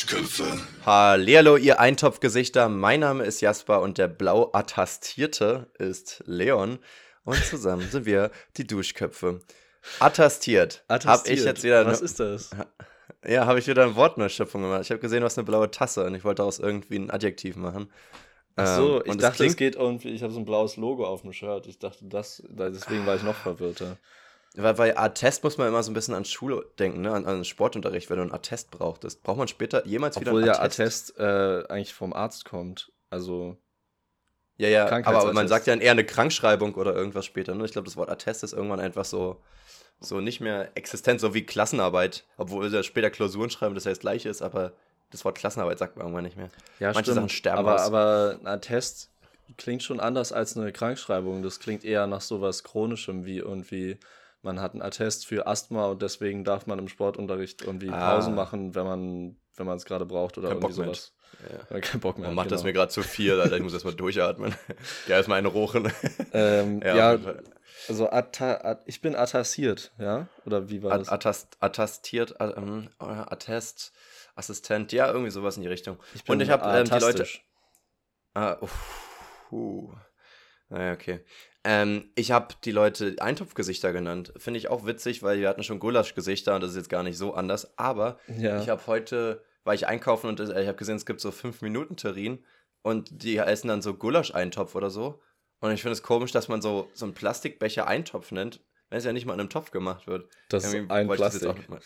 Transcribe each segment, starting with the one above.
Duschköpfe. Hallihallo, ihr Eintopfgesichter. Mein Name ist Jasper und der blau Attastierte ist Leon. Und zusammen sind wir die Duschköpfe. Attestiert. Hab ich jetzt wieder Was ne- ist das? Ja, habe ich wieder eine Wortneuschöpfung gemacht. Ich habe gesehen, du hast eine blaue Tasse und ich wollte daraus irgendwie ein Adjektiv machen. Ach so, Ähm, ich dachte, es geht irgendwie, ich habe so ein blaues Logo auf dem Shirt. Ich dachte, das, deswegen war ich noch verwirrter. Weil bei Attest muss man immer so ein bisschen an Schule denken, ne? an, an Sportunterricht, wenn du einen Attest brauchtest. Braucht man später jemals Obwohl wieder ja einen Attest? Attest äh, eigentlich vom Arzt kommt. Also, Ja, ja, aber, aber man sagt ja eher eine Krankschreibung oder irgendwas später. Ne? Ich glaube, das Wort Attest ist irgendwann einfach so, so nicht mehr existent, so wie Klassenarbeit. Obwohl wir später Klausuren schreiben, das ja das gleiche ist, aber das Wort Klassenarbeit sagt man irgendwann nicht mehr. ja, Manche stimmt. Sachen sterben aber, aus. aber ein Attest klingt schon anders als eine Krankschreibung. Das klingt eher nach sowas Chronischem, wie irgendwie, man hat einen Attest für Asthma und deswegen darf man im Sportunterricht irgendwie Ah. Pausen machen, wenn man wenn man es gerade braucht oder Kein irgendwie Bock sowas. Ja. Kein Bock mehr. Man macht das genau. mir gerade zu viel, Alter. Ich muss erstmal durchatmen. Ja, erstmal eine rochen. Ähm, Ja, ja, also atta, at, ich bin attestiert, ja? Oder wie war das? At- Attest, attestiert, äh, ähm, äh, Attest, Assistent, ja, irgendwie sowas in die Richtung. ich Und ich habe ähm, die Leute. Ah, uff, uh. Naja, okay. Ähm, ich habe die Leute Eintopfgesichter genannt. Finde ich auch witzig, weil wir hatten schon Gulaschgesichter und das ist jetzt gar nicht so anders. Aber Ja. ich habe heute, war ich einkaufen und äh, ich habe gesehen, es gibt so 5-Minuten-Terrinen und die essen dann so Gulasch-Eintopf oder so. Und ich finde es komisch, dass man so, so einen Plastikbecher Eintopf nennt, wenn es ja nicht mal in einem Topf gemacht wird. das ist ein wollte ich das Plastik. jetzt auch noch mal-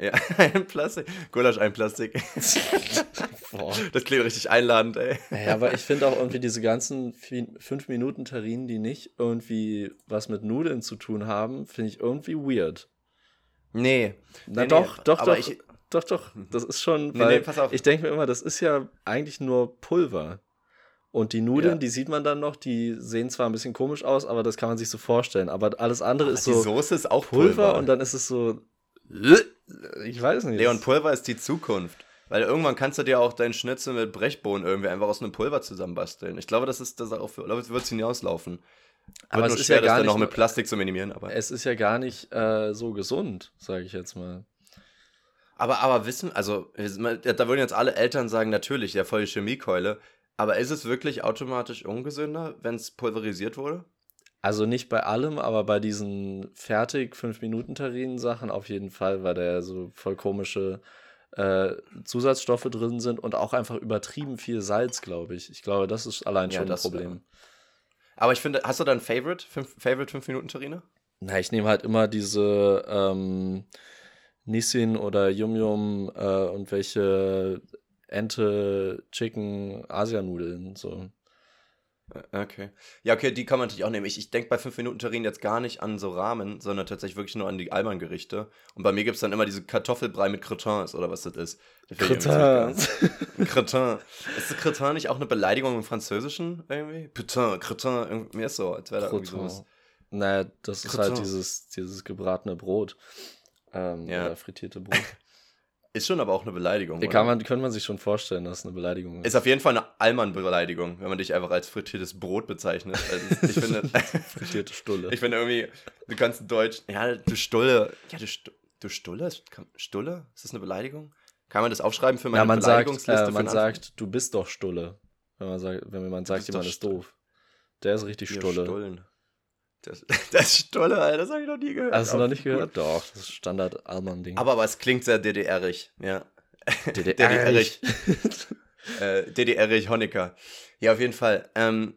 Ja, ein Plastik. Gulasch, ein Plastik. Boah. Das klingt richtig einladend, ey. Ja, aber ich finde auch irgendwie diese ganzen 5-Minuten-Terrinen, die nicht irgendwie was mit Nudeln zu tun haben, finde ich irgendwie weird. Nee. Na Nee, doch, nee, doch, aber doch, ich- doch, doch. Das ist schon, Nee, weil ich denke mir immer, das ist ja eigentlich nur Pulver. Und die Nudeln, Ja. die sieht man dann noch, die sehen zwar ein bisschen komisch aus, aber das kann man sich so vorstellen. Aber alles andere ist die so Soße ist auch Pulver, Pulver. und dann ist es so. Ich weiß nicht. Leon, Pulver ist die Zukunft. Weil irgendwann kannst du dir auch deinen Schnitzel mit Brechbohnen irgendwie einfach aus einem Pulver zusammenbasteln. Ich glaube, das ist das auch für, glaube, wird es hinauslaufen. Aber Wird es ist schwer, ja gar das dann noch nicht mit Plastik zu minimieren. Aber, es ist ja gar nicht äh, so gesund, sage ich jetzt mal. aber, aber wissen, also, da würden jetzt alle Eltern sagen, natürlich, der voll die Chemiekeule. Aber ist es wirklich automatisch ungesünder, wenn es pulverisiert wurde? Also nicht bei allem, aber bei diesen fertig 5-Minuten-Terrinen-Sachen auf jeden Fall, weil da ja so voll komische äh, Zusatzstoffe drin sind und auch einfach übertrieben viel Salz, glaube ich. Ich glaube, das ist allein Ja, schon ein das, Problem. Aber ich finde, hast du da ein Favorite? Fünf, Favorite 5-Minuten-Terrine? Na, ich nehme halt immer diese ähm, Nissin oder Yum Yum äh, und welche Ente, Chicken, Asianudeln, so. Okay. Ja, okay, die kann man natürlich auch nehmen. Ich, ich denke bei 5-Minuten-Terrinen jetzt gar nicht an so Rahmen, sondern tatsächlich wirklich nur an die Alman-Gerichte. Und bei mir gibt es dann immer diese Kartoffelbrei mit Cretins oder was das ist. Geil. Cretin. Ist das Cretin nicht auch eine Beleidigung im Französischen irgendwie? Putain, Cretin, mir ist so, als wäre da irgendwie sowas. Naja, das ist halt dieses, dieses gebratene Brot. Ähm, Ja. Oder frittierte Brot. Ist schon aber auch eine Beleidigung. Kann man, könnte man sich schon vorstellen, dass es eine Beleidigung ist auf jeden Fall eine Allmann-Beleidigung, wenn man dich einfach als frittiertes Brot bezeichnet. Also ich finde, Frittierte Stulle. ich finde irgendwie, du kannst in Deutsch, ja, du Stulle, ja, du, du Stulle? Ist- Stulle? Ist das eine Beleidigung? Kann man das aufschreiben für meine ja, man sagt, Beleidigungsliste? äh, für man sagt, du bist doch Stulle. Wenn man sagt, wenn jemand sagt, jemand ist doof. Der ist richtig Stulle. Stullen. Das, das ist Stulle, Alter, das habe ich noch nie gehört. Hast du noch nicht gut. gehört? Doch, das ist standard alman ding Aber, aber es klingt sehr DDR-ig, ja. DDR-ig. äh, DDR-ig Honecker. Ja, auf jeden Fall. Ähm,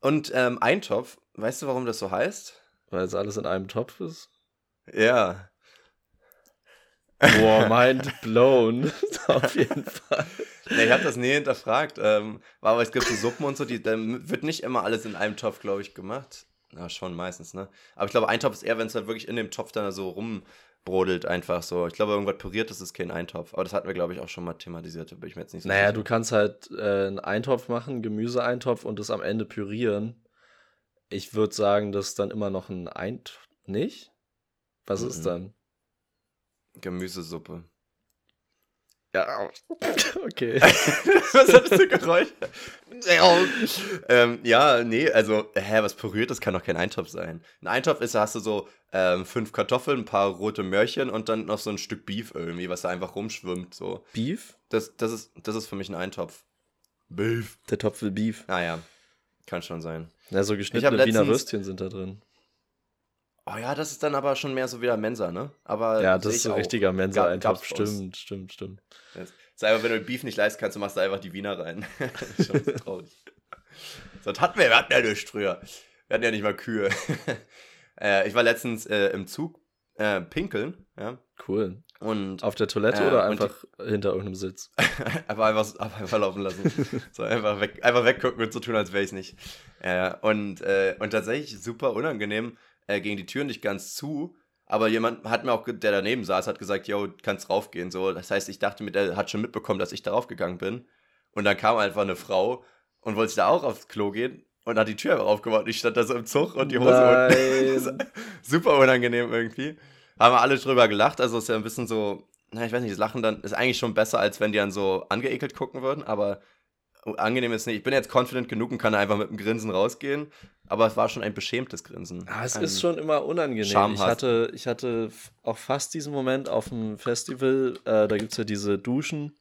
und ähm, Eintopf, weißt du, warum das so heißt? Weil es alles in einem Topf ist. Ja. Boah, mind blown. Auf jeden Fall. Nee, ich habe das nie hinterfragt. Ähm, aber es gibt so Suppen und so, die, da wird nicht immer alles in einem Topf, glaube ich, gemacht. Na, schon meistens, ne? Aber ich glaube, Eintopf ist eher, wenn es halt wirklich in dem Topf dann so rumbrodelt, einfach so. Ich glaube, irgendwas püriert, ist kein Eintopf. Aber das hatten wir, glaube ich, auch schon mal thematisiert. Da bin ich mir jetzt nicht so Naja, sicher. du kannst halt äh, einen Eintopf machen, Gemüseeintopf und das am Ende pürieren. Ich würde sagen, das ist dann immer noch ein Eintopf. Nicht? Was ist Mhm. dann? Gemüsesuppe. Ja, okay. was hat das für Geräusch? ähm, ja, nee, also, hä, was püriert, das kann doch kein Eintopf sein. Ein Eintopf ist, da hast du so ähm, fünf Kartoffeln, ein paar rote Möhrchen und dann noch so ein Stück Beef irgendwie, was da einfach rumschwimmt, so. Beef? Das, das, ist, das ist für mich ein Eintopf. Beef. Der Topf will Beef. Naja, kann schon sein. Ja, so geschnittene Wiener Würstchen sind da drin. Oh ja, das ist dann aber schon mehr so wieder Mensa, ne? Aber ja, das ist so ein richtiger Mensa-Eintopf. Stimmt, stimmt, stimmt. Das ist einfach, wenn du Beef nicht leisten kannst, du machst da einfach die Wiener rein. schon traurig. Sonst hatten wir, wir hatten ja nichts früher. Wir hatten ja nicht mal Kühe. äh, ich war letztens äh, im Zug äh, pinkeln, ja. Cool. Und, Auf der Toilette äh, oder einfach die, hinter irgendeinem Sitz? einfach, einfach, einfach laufen lassen. so einfach, weg, einfach weggucken und so tun, als wäre ich nicht. Äh, und, äh, und tatsächlich super unangenehm äh, ging die Tür nicht ganz zu. Aber jemand hat mir auch, der daneben saß, hat gesagt, yo, kannst raufgehen. So, das heißt, ich dachte mir, der hat schon mitbekommen, dass ich darauf gegangen bin. Und dann kam einfach eine Frau und wollte da auch aufs Klo gehen und hat die Tür einfach aufgemacht. Ich stand da so im Zug und die Hose unten. Super unangenehm irgendwie. Haben wir alle drüber gelacht. Also ist ja ein bisschen so, na, ich weiß nicht, das Lachen dann ist eigentlich schon besser, als wenn die dann so angeekelt gucken würden, aber angenehm ist nicht. Ich bin jetzt confident genug und kann einfach mit einem Grinsen rausgehen, aber es war schon ein beschämtes Grinsen. Ah, es ist schon immer unangenehm. Ich hatte, ich hatte auch fast diesen Moment auf dem Festival, äh, da gibt es ja diese Duschen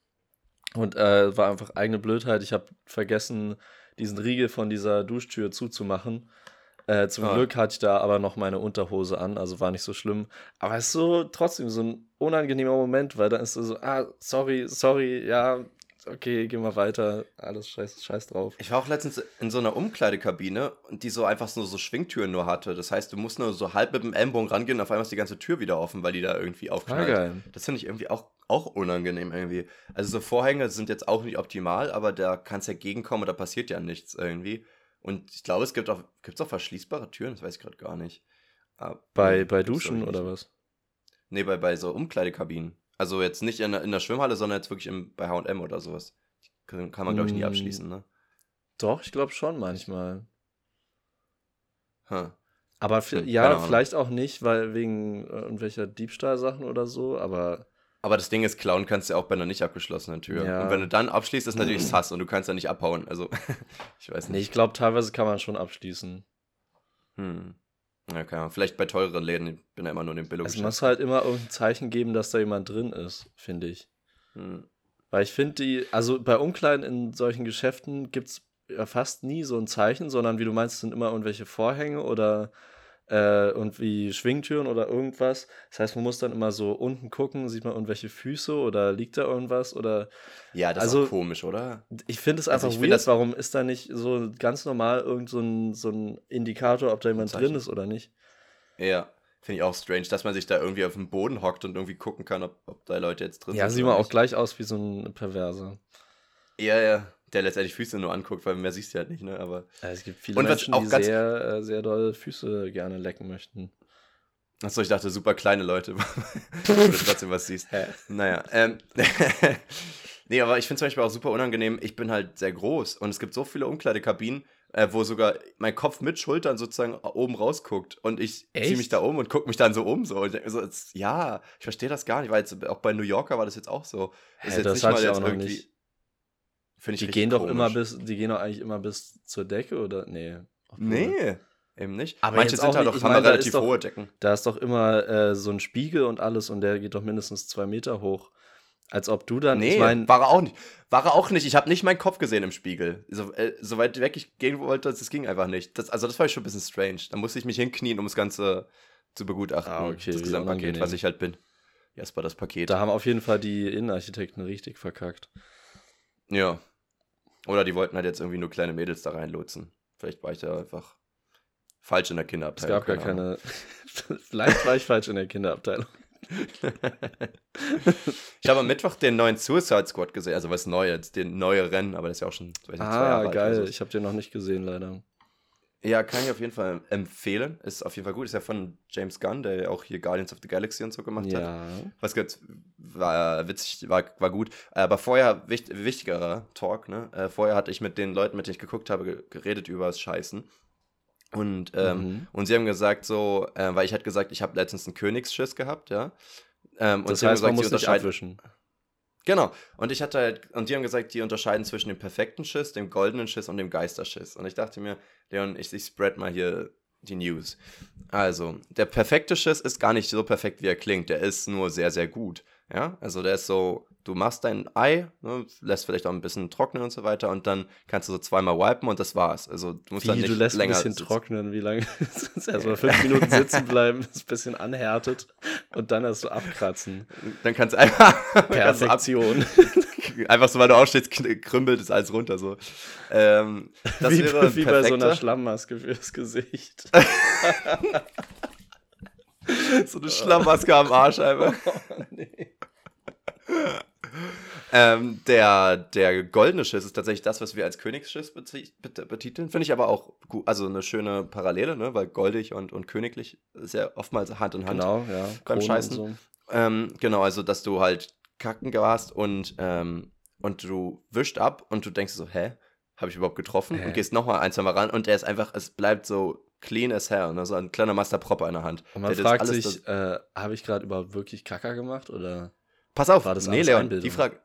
und äh, war einfach eigene Blödheit. Ich habe vergessen, diesen Riegel von dieser Duschtür zuzumachen. Äh, zum ah. Glück hatte ich da aber noch meine Unterhose an, also war nicht so schlimm. Aber es ist so trotzdem so ein unangenehmer Moment, weil dann ist so, ah, sorry, sorry, ja, okay, geh mal weiter, alles scheiß, scheiß drauf. Ich war auch letztens in so einer Umkleidekabine die so einfach so, so Schwingtüren nur hatte. Das heißt, du musst nur so halb mit dem Ellenbogen rangehen und auf einmal ist die ganze Tür wieder offen, weil die da irgendwie aufknallt. Ah, das finde ich irgendwie auch, auch unangenehm irgendwie. Also so Vorhänge sind jetzt auch nicht optimal, aber da kannst du ja gegenkommen und da passiert ja nichts irgendwie. Und ich glaube, es gibt auch, gibt's auch verschließbare Türen, das weiß ich gerade gar nicht. Aber, bei bei Duschen oder was? Nee, bei, bei so Umkleidekabinen. Also jetzt nicht in, in der Schwimmhalle, sondern jetzt wirklich im, bei HM oder sowas. Kann, kann man, glaube ich, nie mm. abschließen, ne? Doch, ich glaube schon manchmal. Huh. Aber hm, ja, vielleicht auch nicht, weil wegen äh, irgendwelcher Diebstahlsachen oder so, aber. Aber das Ding ist, klauen kannst du ja auch bei einer nicht abgeschlossenen Tür. Ja. Und wenn du dann abschließt, ist natürlich Sass und du kannst ja nicht abhauen. Also, ich weiß nicht. Nee, ich glaube, teilweise kann man schon abschließen. Hm. Ja, keine Vielleicht bei teureren Läden, ich bin ja immer nur in den Billo Es muss halt immer irgendein Zeichen geben, dass da jemand drin ist, finde ich. Hm. Weil ich finde die, also bei Umkleiden in solchen Geschäften gibt es ja fast nie so ein Zeichen, sondern wie du meinst, sind immer irgendwelche Vorhänge oder äh, irgendwie Schwingtüren oder irgendwas. Das heißt, man muss dann immer so unten gucken, sieht man irgendwelche Füße oder liegt da irgendwas oder. Ja, das also, ist komisch, oder? Ich finde es also einfach also weird. Warum ist da nicht so ganz normal irgend so ein, so ein Indikator, ob da jemand drin ist oder nicht? Ja. Finde ich auch strange, dass man sich da irgendwie auf dem Boden hockt und irgendwie gucken kann, ob, ob da Leute jetzt drin ja, sind. Ja, sieht man auch gleich aus wie so ein Perverser. Ja, ja der letztendlich Füße nur anguckt, weil mehr siehst du halt nicht, ne? Aber ja, es gibt viele Menschen, die sehr, äh, sehr doll Füße gerne lecken möchten. Achso, ich dachte, super kleine Leute, wo du trotzdem was siehst. Hä? Naja, ähm, nee, aber ich finde zum Beispiel auch super unangenehm, ich bin halt sehr groß und es gibt so viele Umkleidekabinen, äh, wo sogar mein Kopf mit Schultern sozusagen oben rausguckt und ich ziehe mich da um und gucke mich dann so um so und denke so, jetzt, ja, ich verstehe das gar nicht, weil jetzt, auch bei New Yorker war das jetzt auch so. Ist Hä, das hatte ich auch noch nicht. Finde ich Die gehen doch immer bis, die gehen doch eigentlich immer bis zur Decke, oder? Nee. Nee, eben nicht. Aber Manche sind halt doch, haben meine, relativ doch, hohe Decken. Da ist doch immer äh, so ein Spiegel und alles und der geht doch mindestens zwei Meter hoch. Als ob du dann. Nee, ich mein, war er auch nicht. War er auch nicht. Ich habe nicht meinen Kopf gesehen im Spiegel. So, äh, so weit weg ich gehen wollte, das ging einfach nicht. Das, also, das war schon ein bisschen strange. Da musste ich mich hinknien, um das Ganze zu begutachten. Ah, okay. Das Gesamtpaket, was ich halt bin. Erstmal das Paket. Da haben auf jeden Fall die Innenarchitekten richtig verkackt. Ja. Oder die wollten halt jetzt irgendwie nur kleine Mädels da reinlotsen. Vielleicht war ich da einfach falsch in der Kinderabteilung. Es gab gar keine. Vielleicht war ich falsch in der Kinderabteilung. ich habe am Mittwoch den neuen Suicide Squad gesehen, also was Neues, den neueren, aber das ist ja auch schon ah, zwei Jahre geil. alt. Ich habe den noch nicht gesehen, leider. Ja, kann ich auf jeden Fall empfehlen. Ist auf jeden Fall gut. Ist ja von James Gunn, der auch hier Guardians of the Galaxy und so gemacht ja. hat. Was gibt's? War witzig, war, war gut. Aber vorher, wichtig, wichtigerer Talk, ne? Äh, vorher hatte ich mit den Leuten, mit denen ich geguckt habe, geredet über das Scheißen. Und, ähm, mhm. und sie haben gesagt, so, äh, weil ich hatte gesagt, ich habe letztens einen Königsschiss gehabt, ja. Ähm, und das heißt, man muss nicht abwischen. Genau. Und ich hatte halt, und die haben gesagt, die unterscheiden zwischen dem perfekten Schiss, dem goldenen Schiss und dem Geisterschiss. Und ich dachte mir, Leon, ich, ich spread mal hier die News. Also, der perfekte Schiss ist gar nicht so perfekt, wie er klingt. Der ist nur sehr, sehr gut. Ja, also der ist so, du machst dein Ei, ne, lässt vielleicht auch ein bisschen trocknen und so weiter und dann kannst du so zweimal wipen und das war's. Also du musst Wie, dann nicht du lässt länger ein bisschen sitzen. trocknen, wie lange? Erstmal fünf Minuten sitzen bleiben, das ein bisschen anhärtet und dann erst so abkratzen. Dann kannst du einfach, Perfektion. einfach so, weil du aufstehst, krümmelt es alles runter so. Ähm, das wie, wäre wie bei so einer Schlammmaske fürs Gesicht. so eine Schlammmaske am Arsch einfach. Oh, nee. Ähm, der, der goldene Schiss ist tatsächlich das, was wir als Königsschiss beti- bet- betiteln. Finde ich aber auch gut, also eine schöne Parallele, ne? weil goldig und, und königlich ist ja oftmals Hand in Hand. Genau, ja. Beim Kronen Scheißen. und Ähm, genau, also dass du halt kacken warst und, ähm, und du wischt ab und du denkst so, hä? Habe ich überhaupt getroffen? Hä? Und gehst nochmal ein, zwei Mal ran und der ist einfach, es bleibt so clean as hell, ne? so ein kleiner Master Propper in der Hand. Und man Der fragt alles sich, äh, habe ich gerade überhaupt wirklich Kacker gemacht oder? Pass auf, War das nee, Leon, Einbildung? die Frage,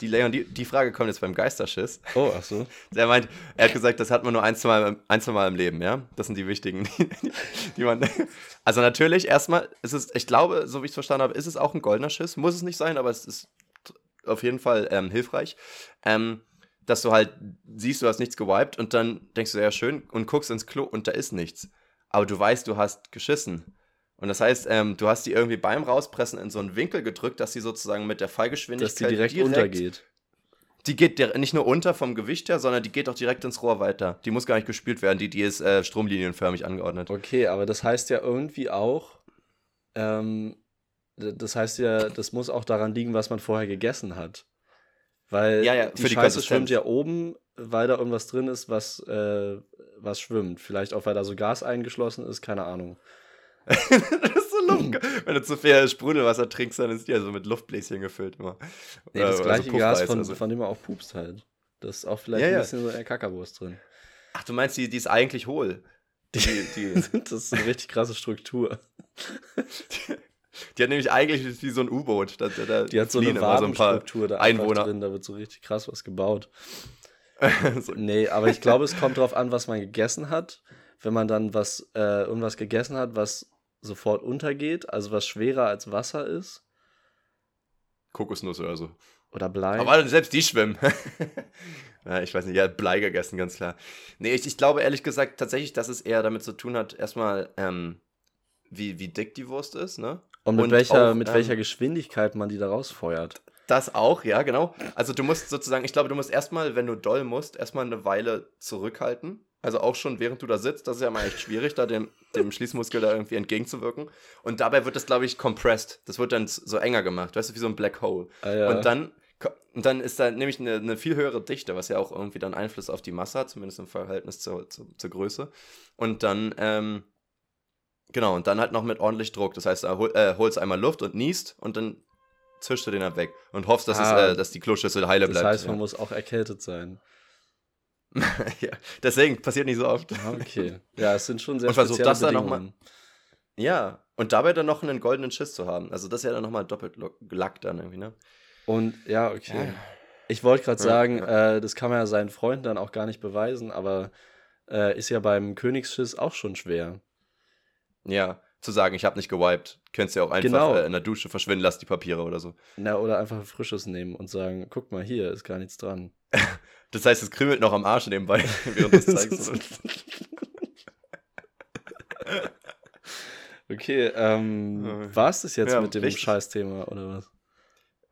die, Leon, die, die Frage kommt jetzt beim Geisterschiss. Oh, ach so. Der meint, er hat gesagt, das hat man nur ein, zwei Mal, ein, zwei Mal im Leben, ja? Das sind die wichtigen, die, die man. Also natürlich, erstmal ist es, ich glaube, so wie ich es verstanden habe, ist es auch ein goldener Schiss. Muss es nicht sein, aber es ist auf jeden Fall ähm, hilfreich. Ähm, dass du halt siehst, du hast nichts gewiped und dann denkst du, ja, schön, und guckst ins Klo und da ist nichts. Aber du weißt, du hast geschissen. Und das heißt, ähm, du hast die irgendwie beim Rauspressen in so einen Winkel gedrückt, dass sie sozusagen mit der Dass Fallgeschwindigkeit die direkt, untergeht. die geht nicht nur unter vom Gewicht her, sondern die geht auch direkt ins Rohr weiter. Die muss gar nicht gespült werden, die, die ist äh, stromlinienförmig angeordnet. Okay, aber das heißt ja irgendwie auch, ähm, das heißt ja, das muss auch daran liegen, was man vorher gegessen hat. Weil Ja, ja, die die Scheiße schwimmt ja oben, weil da irgendwas drin ist, was, äh, was schwimmt. Vielleicht auch, weil da so Gas eingeschlossen ist, keine Ahnung. das ist so Luft. Wenn du zu viel Sprudelwasser trinkst, dann ist die ja so mit Luftbläschen gefüllt immer. Nee, das Äh, gleiche also Gas, von, also. von dem man auch pupst halt. Das ist auch vielleicht Ja, ein ja. bisschen so eine Kackerwurst drin. Ach, du meinst, die, die ist eigentlich hohl. Die, die, das ist eine richtig krasse Struktur. die hat nämlich eigentlich wie so ein U-Boot. Da, da, Die hat so eine immer so ein Wabenstruktur da Einwohner. drin, da wird so richtig krass was gebaut. so, Nee, aber ich glaube, es kommt drauf an, was man gegessen hat. Wenn man dann was, äh, irgendwas gegessen hat, was sofort untergeht, also was schwerer als Wasser ist Kokosnuss oder so. oder Blei. Aber selbst die schwimmen. ja, ich weiß nicht, ja, Blei gegessen, ganz klar. Nee, ich, ich glaube ehrlich gesagt tatsächlich, dass es eher damit zu tun hat, erstmal, ähm, wie, wie dick die Wurst ist, ne? und mit, und welcher, auch, mit ähm, welcher Geschwindigkeit man die da rausfeuert. Das auch, ja, genau. Also du musst sozusagen, ich glaube, du musst erstmal, wenn du doll musst, erstmal eine Weile zurückhalten. Also auch schon während du da sitzt, das ist ja mal echt schwierig, da dem, dem Schließmuskel da irgendwie entgegenzuwirken. Und dabei wird das, glaube ich, compressed. Das wird dann so enger gemacht, weißt du, wie so ein Black Hole. Ah, ja. Und dann, und dann ist da nämlich eine, eine viel höhere Dichte, was ja auch irgendwie dann Einfluss auf die Masse hat, zumindest im Verhältnis zur, zur, zur Größe. Und dann, ähm, genau, und dann halt noch mit ordentlich Druck. Das heißt, da hol, äh, holst einmal Luft und niest und dann zischst du den halt weg und hoffst, dass, Ah. es, äh, dass die Kloschüssel heile das bleibt. heißt, man ja. muss auch erkältet sein. ja. Deswegen passiert nicht so oft. Ah, Okay. Ja, es sind schon sehr Und versuch spezielle das dann noch mal- Bedingungen. Ja, und dabei dann noch einen goldenen Schiss zu haben. Also das ist ja dann nochmal doppelt Lack dann irgendwie, ne? Und ja, okay. Ja. Ich wollte gerade sagen, ja. Äh, das kann man ja seinen Freunden dann auch gar nicht beweisen, aber äh, ist ja beim Königsschiss auch schon schwer. Ja, zu sagen, ich habe nicht gewiped. Könntest ja auch einfach Genau. äh, in der Dusche verschwinden lassen, die Papiere oder so. Na, oder einfach ein frisches nehmen und sagen, guck mal, hier ist gar nichts dran. Das heißt, es kribbelt noch am Arsch nebenbei, während du es zeigst. okay, ähm, Ja. war es das jetzt Ja, mit dem richtig. Scheißthema oder was?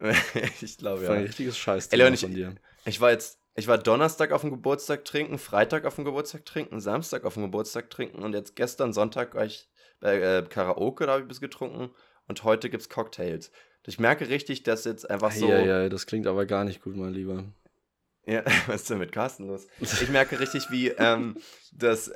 ich glaube, Das war ein ja. richtiges Ey, Scheißthema Leon, ich- von dir. Ich war jetzt, ich war Donnerstag auf dem Geburtstag trinken, Freitag auf dem Geburtstag trinken, Samstag auf dem Geburtstag trinken und jetzt gestern Sonntag war ich bei äh, Karaoke, da habe ich bis getrunken und heute gibt's Cocktails. Ich merke richtig, dass jetzt einfach so. Ja, ja, das klingt aber gar nicht gut, mein Lieber. Ja, was ist denn mit Carsten los? Ich merke richtig, wie ähm, das,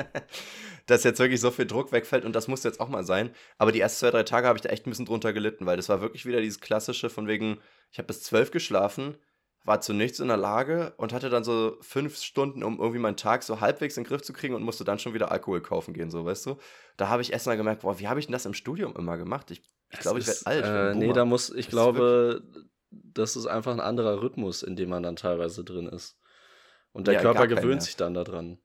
dass jetzt wirklich so viel Druck wegfällt und das muss jetzt auch mal sein. Aber die ersten zwei, drei Tage habe ich da echt ein bisschen drunter gelitten, weil das war wirklich wieder dieses klassische von wegen, ich habe bis zwölf geschlafen, war zu nichts in der Lage und hatte dann so fünf Stunden, um irgendwie meinen Tag so halbwegs in den Griff zu kriegen und musste dann schon wieder Alkohol kaufen gehen, so, weißt du? Da habe ich erst mal gemerkt, boah, wie habe ich denn das im Studium immer gemacht? Ich Ich glaube, ich werde alt. Äh, nee, da muss, ich das glaube, das ist einfach ein anderer Rhythmus, in dem man dann teilweise drin ist. Und der ja, Körper gewöhnt sich dann daran.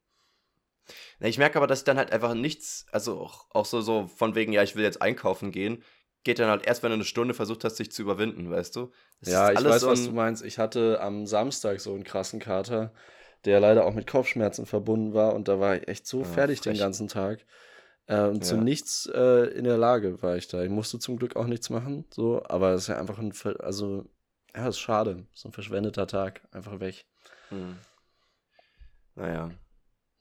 Ich merke aber, dass ich dann halt einfach nichts, also auch, auch so, so von wegen, ja, ich will jetzt einkaufen gehen, geht dann halt erst, wenn du eine Stunde versucht hast, dich zu überwinden, weißt du? Das ja, ich weiß, so was du meinst. Ich hatte am Samstag so einen krassen Kater, der leider auch mit Kopfschmerzen verbunden war und da war ich echt so ja, ah, fertig frech. den ganzen Tag. Äh, und ja. zu nichts äh, in der Lage war ich da. Ich musste zum Glück auch nichts machen, so, aber es ist ja einfach ein, also, ja, ist schade. So ein verschwendeter Tag, einfach weg. Hm. Naja.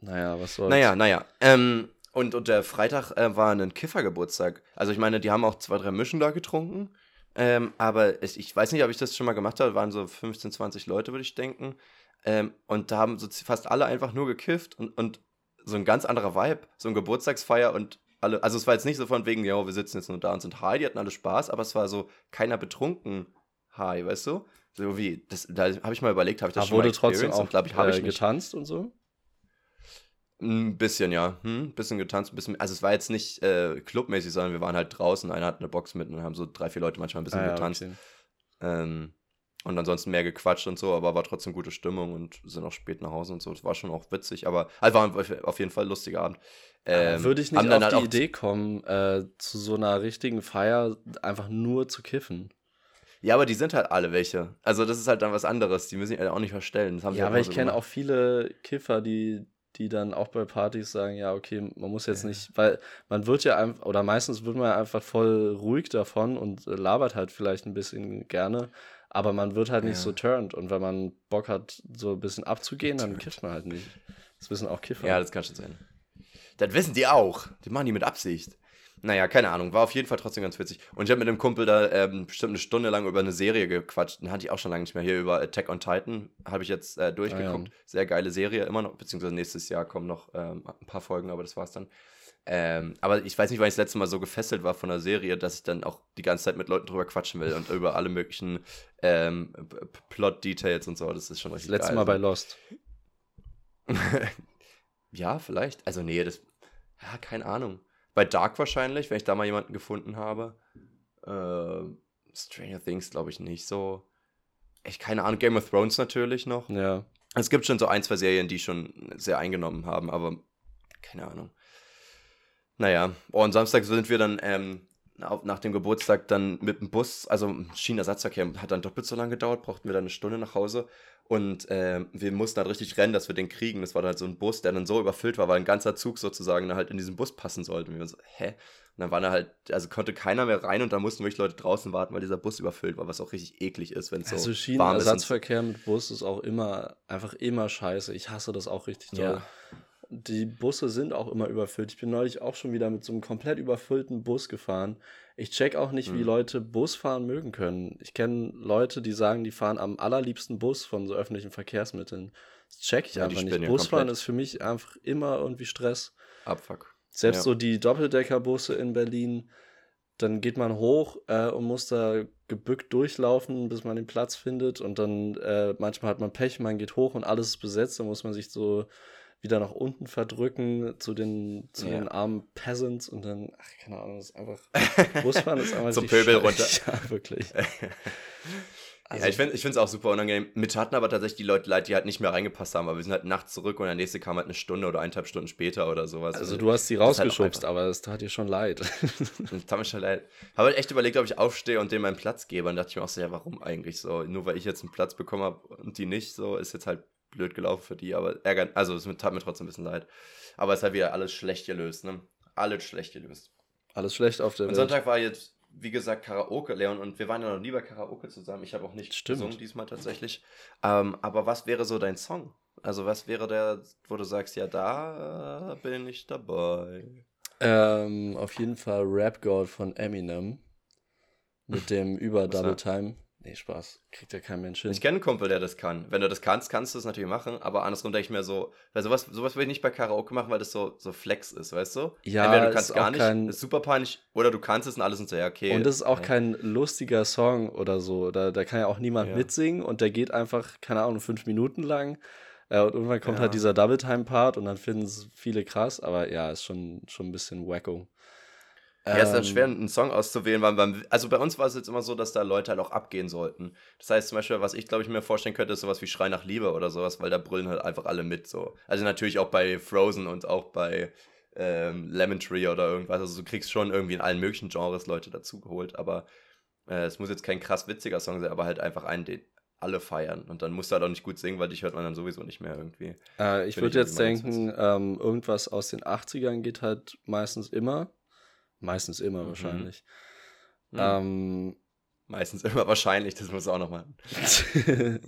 Naja, was soll's. Naja, naja. Ähm, und, und der Freitag äh, war ein Kiffergeburtstag. Also ich meine, die haben auch zwei, drei Mischen da getrunken. Ähm, aber es, ich weiß nicht, ob ich das schon mal gemacht habe. Waren so 15, 20 Leute, würde ich denken. Ähm, und da haben so fast alle einfach nur gekifft und, und so ein ganz anderer Vibe, so ein Geburtstagsfeier und alle, also es war jetzt nicht so von wegen, ja, wir sitzen jetzt nur da und sind high, die hatten alle Spaß, aber es war so keiner betrunken high, weißt du? So wie, das, da habe ich mal überlegt, habe ich das aber schon wurde mal trotzdem auch, glaube ich, habe ich äh, getanzt und so? Ein bisschen, ja. Hm, ein bisschen getanzt, ein bisschen. Also, es war jetzt nicht äh, clubmäßig, sondern wir waren halt draußen. Einer hat eine Box mit und haben so drei, vier Leute manchmal ein bisschen ah, getanzt. Okay. Ähm, und ansonsten mehr gequatscht und so, aber war trotzdem gute Stimmung und sind auch spät nach Hause und so. Das war schon auch witzig, aber also war auf jeden Fall ein lustiger Abend. Ähm, würde ich nicht auf halt die Idee kommen, äh, zu so einer richtigen Feier einfach nur zu kiffen. Ja, aber die sind halt alle welche. Also das ist halt dann was anderes. Die müssen sich halt auch nicht verstellen. ja, aber ich kenne auch viele Kiffer, die die dann auch bei Partys sagen, ja, okay, man muss jetzt nicht, weil man wird ja einfach, oder meistens wird man ja einfach voll ruhig davon und labert halt vielleicht ein bisschen gerne, aber man wird halt nicht ja. so turned und wenn man Bock hat, so ein bisschen abzugehen, dann kifft man halt nicht. Das wissen auch Kiffer. Ja, das kann schon sein. Das wissen die auch. Die machen die mit Absicht. Naja, keine Ahnung, war auf jeden Fall trotzdem ganz witzig. Und ich habe mit einem Kumpel da ähm, bestimmt eine Stunde lang über eine Serie gequatscht. Den hatte ich auch schon lange nicht mehr hier über Attack on Titan. Habe ich jetzt äh, durchgeguckt. Ah, ja. Sehr geile Serie, immer noch, beziehungsweise nächstes Jahr kommen noch ähm, ein paar Folgen, aber das war's dann. Ähm, aber ich weiß nicht, wann ich das letzte Mal so gefesselt war von der Serie, dass ich dann auch die ganze Zeit mit Leuten drüber quatschen will und über alle möglichen ähm, Plot-Details und so. Das ist schon richtig Das letzte geil. Mal bei Lost. ja, vielleicht. Also, nee, das. Ja, keine Ahnung. Bei Dark wahrscheinlich, wenn ich da mal jemanden gefunden habe. Äh, Stranger Things glaube ich nicht so. Echt keine Ahnung. Game of Thrones natürlich noch. Ja. Es gibt schon so ein, zwei Serien, die schon sehr eingenommen haben, aber keine Ahnung. Naja, oh, und Samstag sind wir dann ähm, nach dem Geburtstag dann mit dem Bus, also Schienenersatzverkehr hat dann doppelt so lange gedauert, brauchten wir dann eine Stunde nach Hause und äh, wir mussten halt richtig rennen, dass wir den kriegen. Das war dann halt so ein Bus, der dann so überfüllt war, weil ein ganzer Zug sozusagen halt in diesen Bus passen sollte. Und wir so, hä? Und dann war da halt, also konnte keiner mehr rein und dann mussten wirklich Leute draußen warten, weil dieser Bus überfüllt war, was auch richtig eklig ist, wenn es also so Schienenersatzverkehr mit Bus ist auch immer, einfach immer scheiße. Ich hasse das auch richtig toll. Ja. Die Busse sind auch immer überfüllt. Ich bin neulich auch schon wieder mit so einem komplett überfüllten Bus gefahren. Ich check auch nicht, mhm. wie Leute Bus fahren mögen können. Ich kenne Leute, die sagen, die fahren am allerliebsten Bus von so öffentlichen Verkehrsmitteln. Das check ich ja, einfach nicht. Busfahren ist für mich einfach immer irgendwie Stress. Abfuck. Selbst ja. so die Doppeldeckerbusse in Berlin, dann geht man hoch äh, und muss da gebückt durchlaufen, bis man den Platz findet. Und dann äh, manchmal hat man Pech, man geht hoch und alles ist besetzt. Dann muss man sich so wieder nach unten verdrücken zu den, zu ja. den armen Peasants und dann, ach, keine Ahnung, das ist einfach, Busfahren ist einfach Zum Pöbel runter. Ja, wirklich. Also, ja, ich finde es auch super unangenehm. Mit hatten aber tatsächlich die Leute leid, die halt nicht mehr reingepasst haben, aber wir sind halt nachts zurück und der nächste kam halt eine Stunde oder eineinhalb Stunden später oder sowas. Also, also du hast sie halt rausgeschubst, halt aber es tat dir schon leid. das tat mir schon leid. Habe halt echt überlegt, ob ich aufstehe und dem meinen Platz gebe und dachte ich mir auch so, ja, warum eigentlich so? Nur weil ich jetzt einen Platz bekommen habe und die nicht, so ist jetzt halt blöd gelaufen für die, aber ärgern, also es tat mir trotzdem ein bisschen leid. Aber es hat wieder alles schlecht gelöst, ne? Alles schlecht gelöst. Alles schlecht auf der und Welt. Sonntag war jetzt, wie gesagt, Karaoke, Leon, und wir waren ja noch nie bei Karaoke zusammen. Ich habe auch nicht Stimmt. gesungen diesmal tatsächlich. Ähm, aber was wäre so dein Song? Also was wäre der, wo du sagst, ja, da bin ich dabei? Ähm, auf jeden Fall Rap God von Eminem mit dem über Double Time. Nee, Spaß. Kriegt ja kein Mensch hin. Ich kenne einen Kumpel, der das kann. Wenn du das kannst, kannst du es natürlich machen, aber andersrum denke ich mir so, weil sowas, sowas will ich nicht bei Karaoke machen, weil das so, so Flex ist, weißt du? Ja, Entweder du kannst gar nicht, kein... ist super peinlich, oder du kannst es und alles und so, ja, okay. Und das ist auch ja. kein lustiger Song oder so. Da, da kann ja auch niemand ja. mitsingen und der geht einfach, keine Ahnung, fünf Minuten lang. Äh, und irgendwann kommt ja. halt dieser Double-Time-Part und dann finden es viele krass, aber ja, ist schon, schon ein bisschen wacko. Ja, ist dann schwer, einen Song auszuwählen, weil beim, also bei uns war es jetzt immer so, dass da Leute halt auch abgehen sollten. Das heißt zum Beispiel, was ich glaube ich mir vorstellen könnte, ist sowas wie Schrei nach Liebe oder sowas, weil da brüllen halt einfach alle mit so. Also natürlich auch bei Frozen und auch bei ähm, Lemon Tree oder irgendwas. Also du kriegst schon irgendwie in allen möglichen Genres Leute dazugeholt, aber äh, es muss jetzt kein krass witziger Song sein, aber halt einfach einen, den alle feiern. Und dann musst du halt auch nicht gut singen, weil dich hört man dann sowieso nicht mehr irgendwie. Äh, ich würde jetzt denken, ähm, irgendwas aus den 80ern geht halt meistens immer. Meistens immer mhm. wahrscheinlich. Mhm. Ähm, Meistens immer wahrscheinlich, das muss auch noch mal.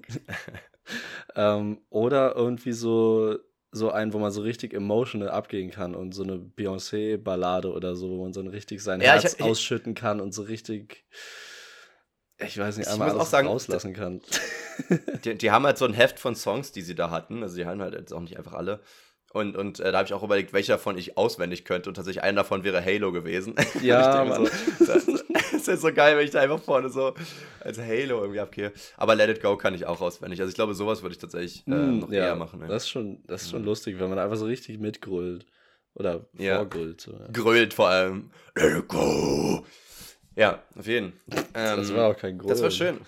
ähm, oder irgendwie so, so ein, wo man so richtig emotional abgehen kann und so eine Beyoncé-Ballade oder so, wo man so richtig sein ja, Herz ich, ausschütten kann und so richtig, ich weiß nicht, einmal alles auch sagen, rauslassen kann. Die, die, haben halt so ein Heft von Songs, die sie da hatten. Also die haben halt jetzt auch nicht einfach alle. Und, und äh, da habe ich auch überlegt, welcher davon ich auswendig könnte. Und tatsächlich einer davon wäre Halo gewesen. Ja, so, das, das ist so geil, wenn ich da einfach vorne so als Halo irgendwie abgehe. Aber Let It Go kann ich auch auswendig. Also ich glaube, sowas würde ich tatsächlich äh, mm, noch ja, eher machen. Ey. Das ist schon, das ist schon mhm. lustig, wenn man einfach so richtig mitgrölt. Oder ja. vorgrölt. So, ja. Grölt vor allem. Let It Go! Ja, auf jeden Fall. Ähm, das war auch kein Grölen. Das war schön.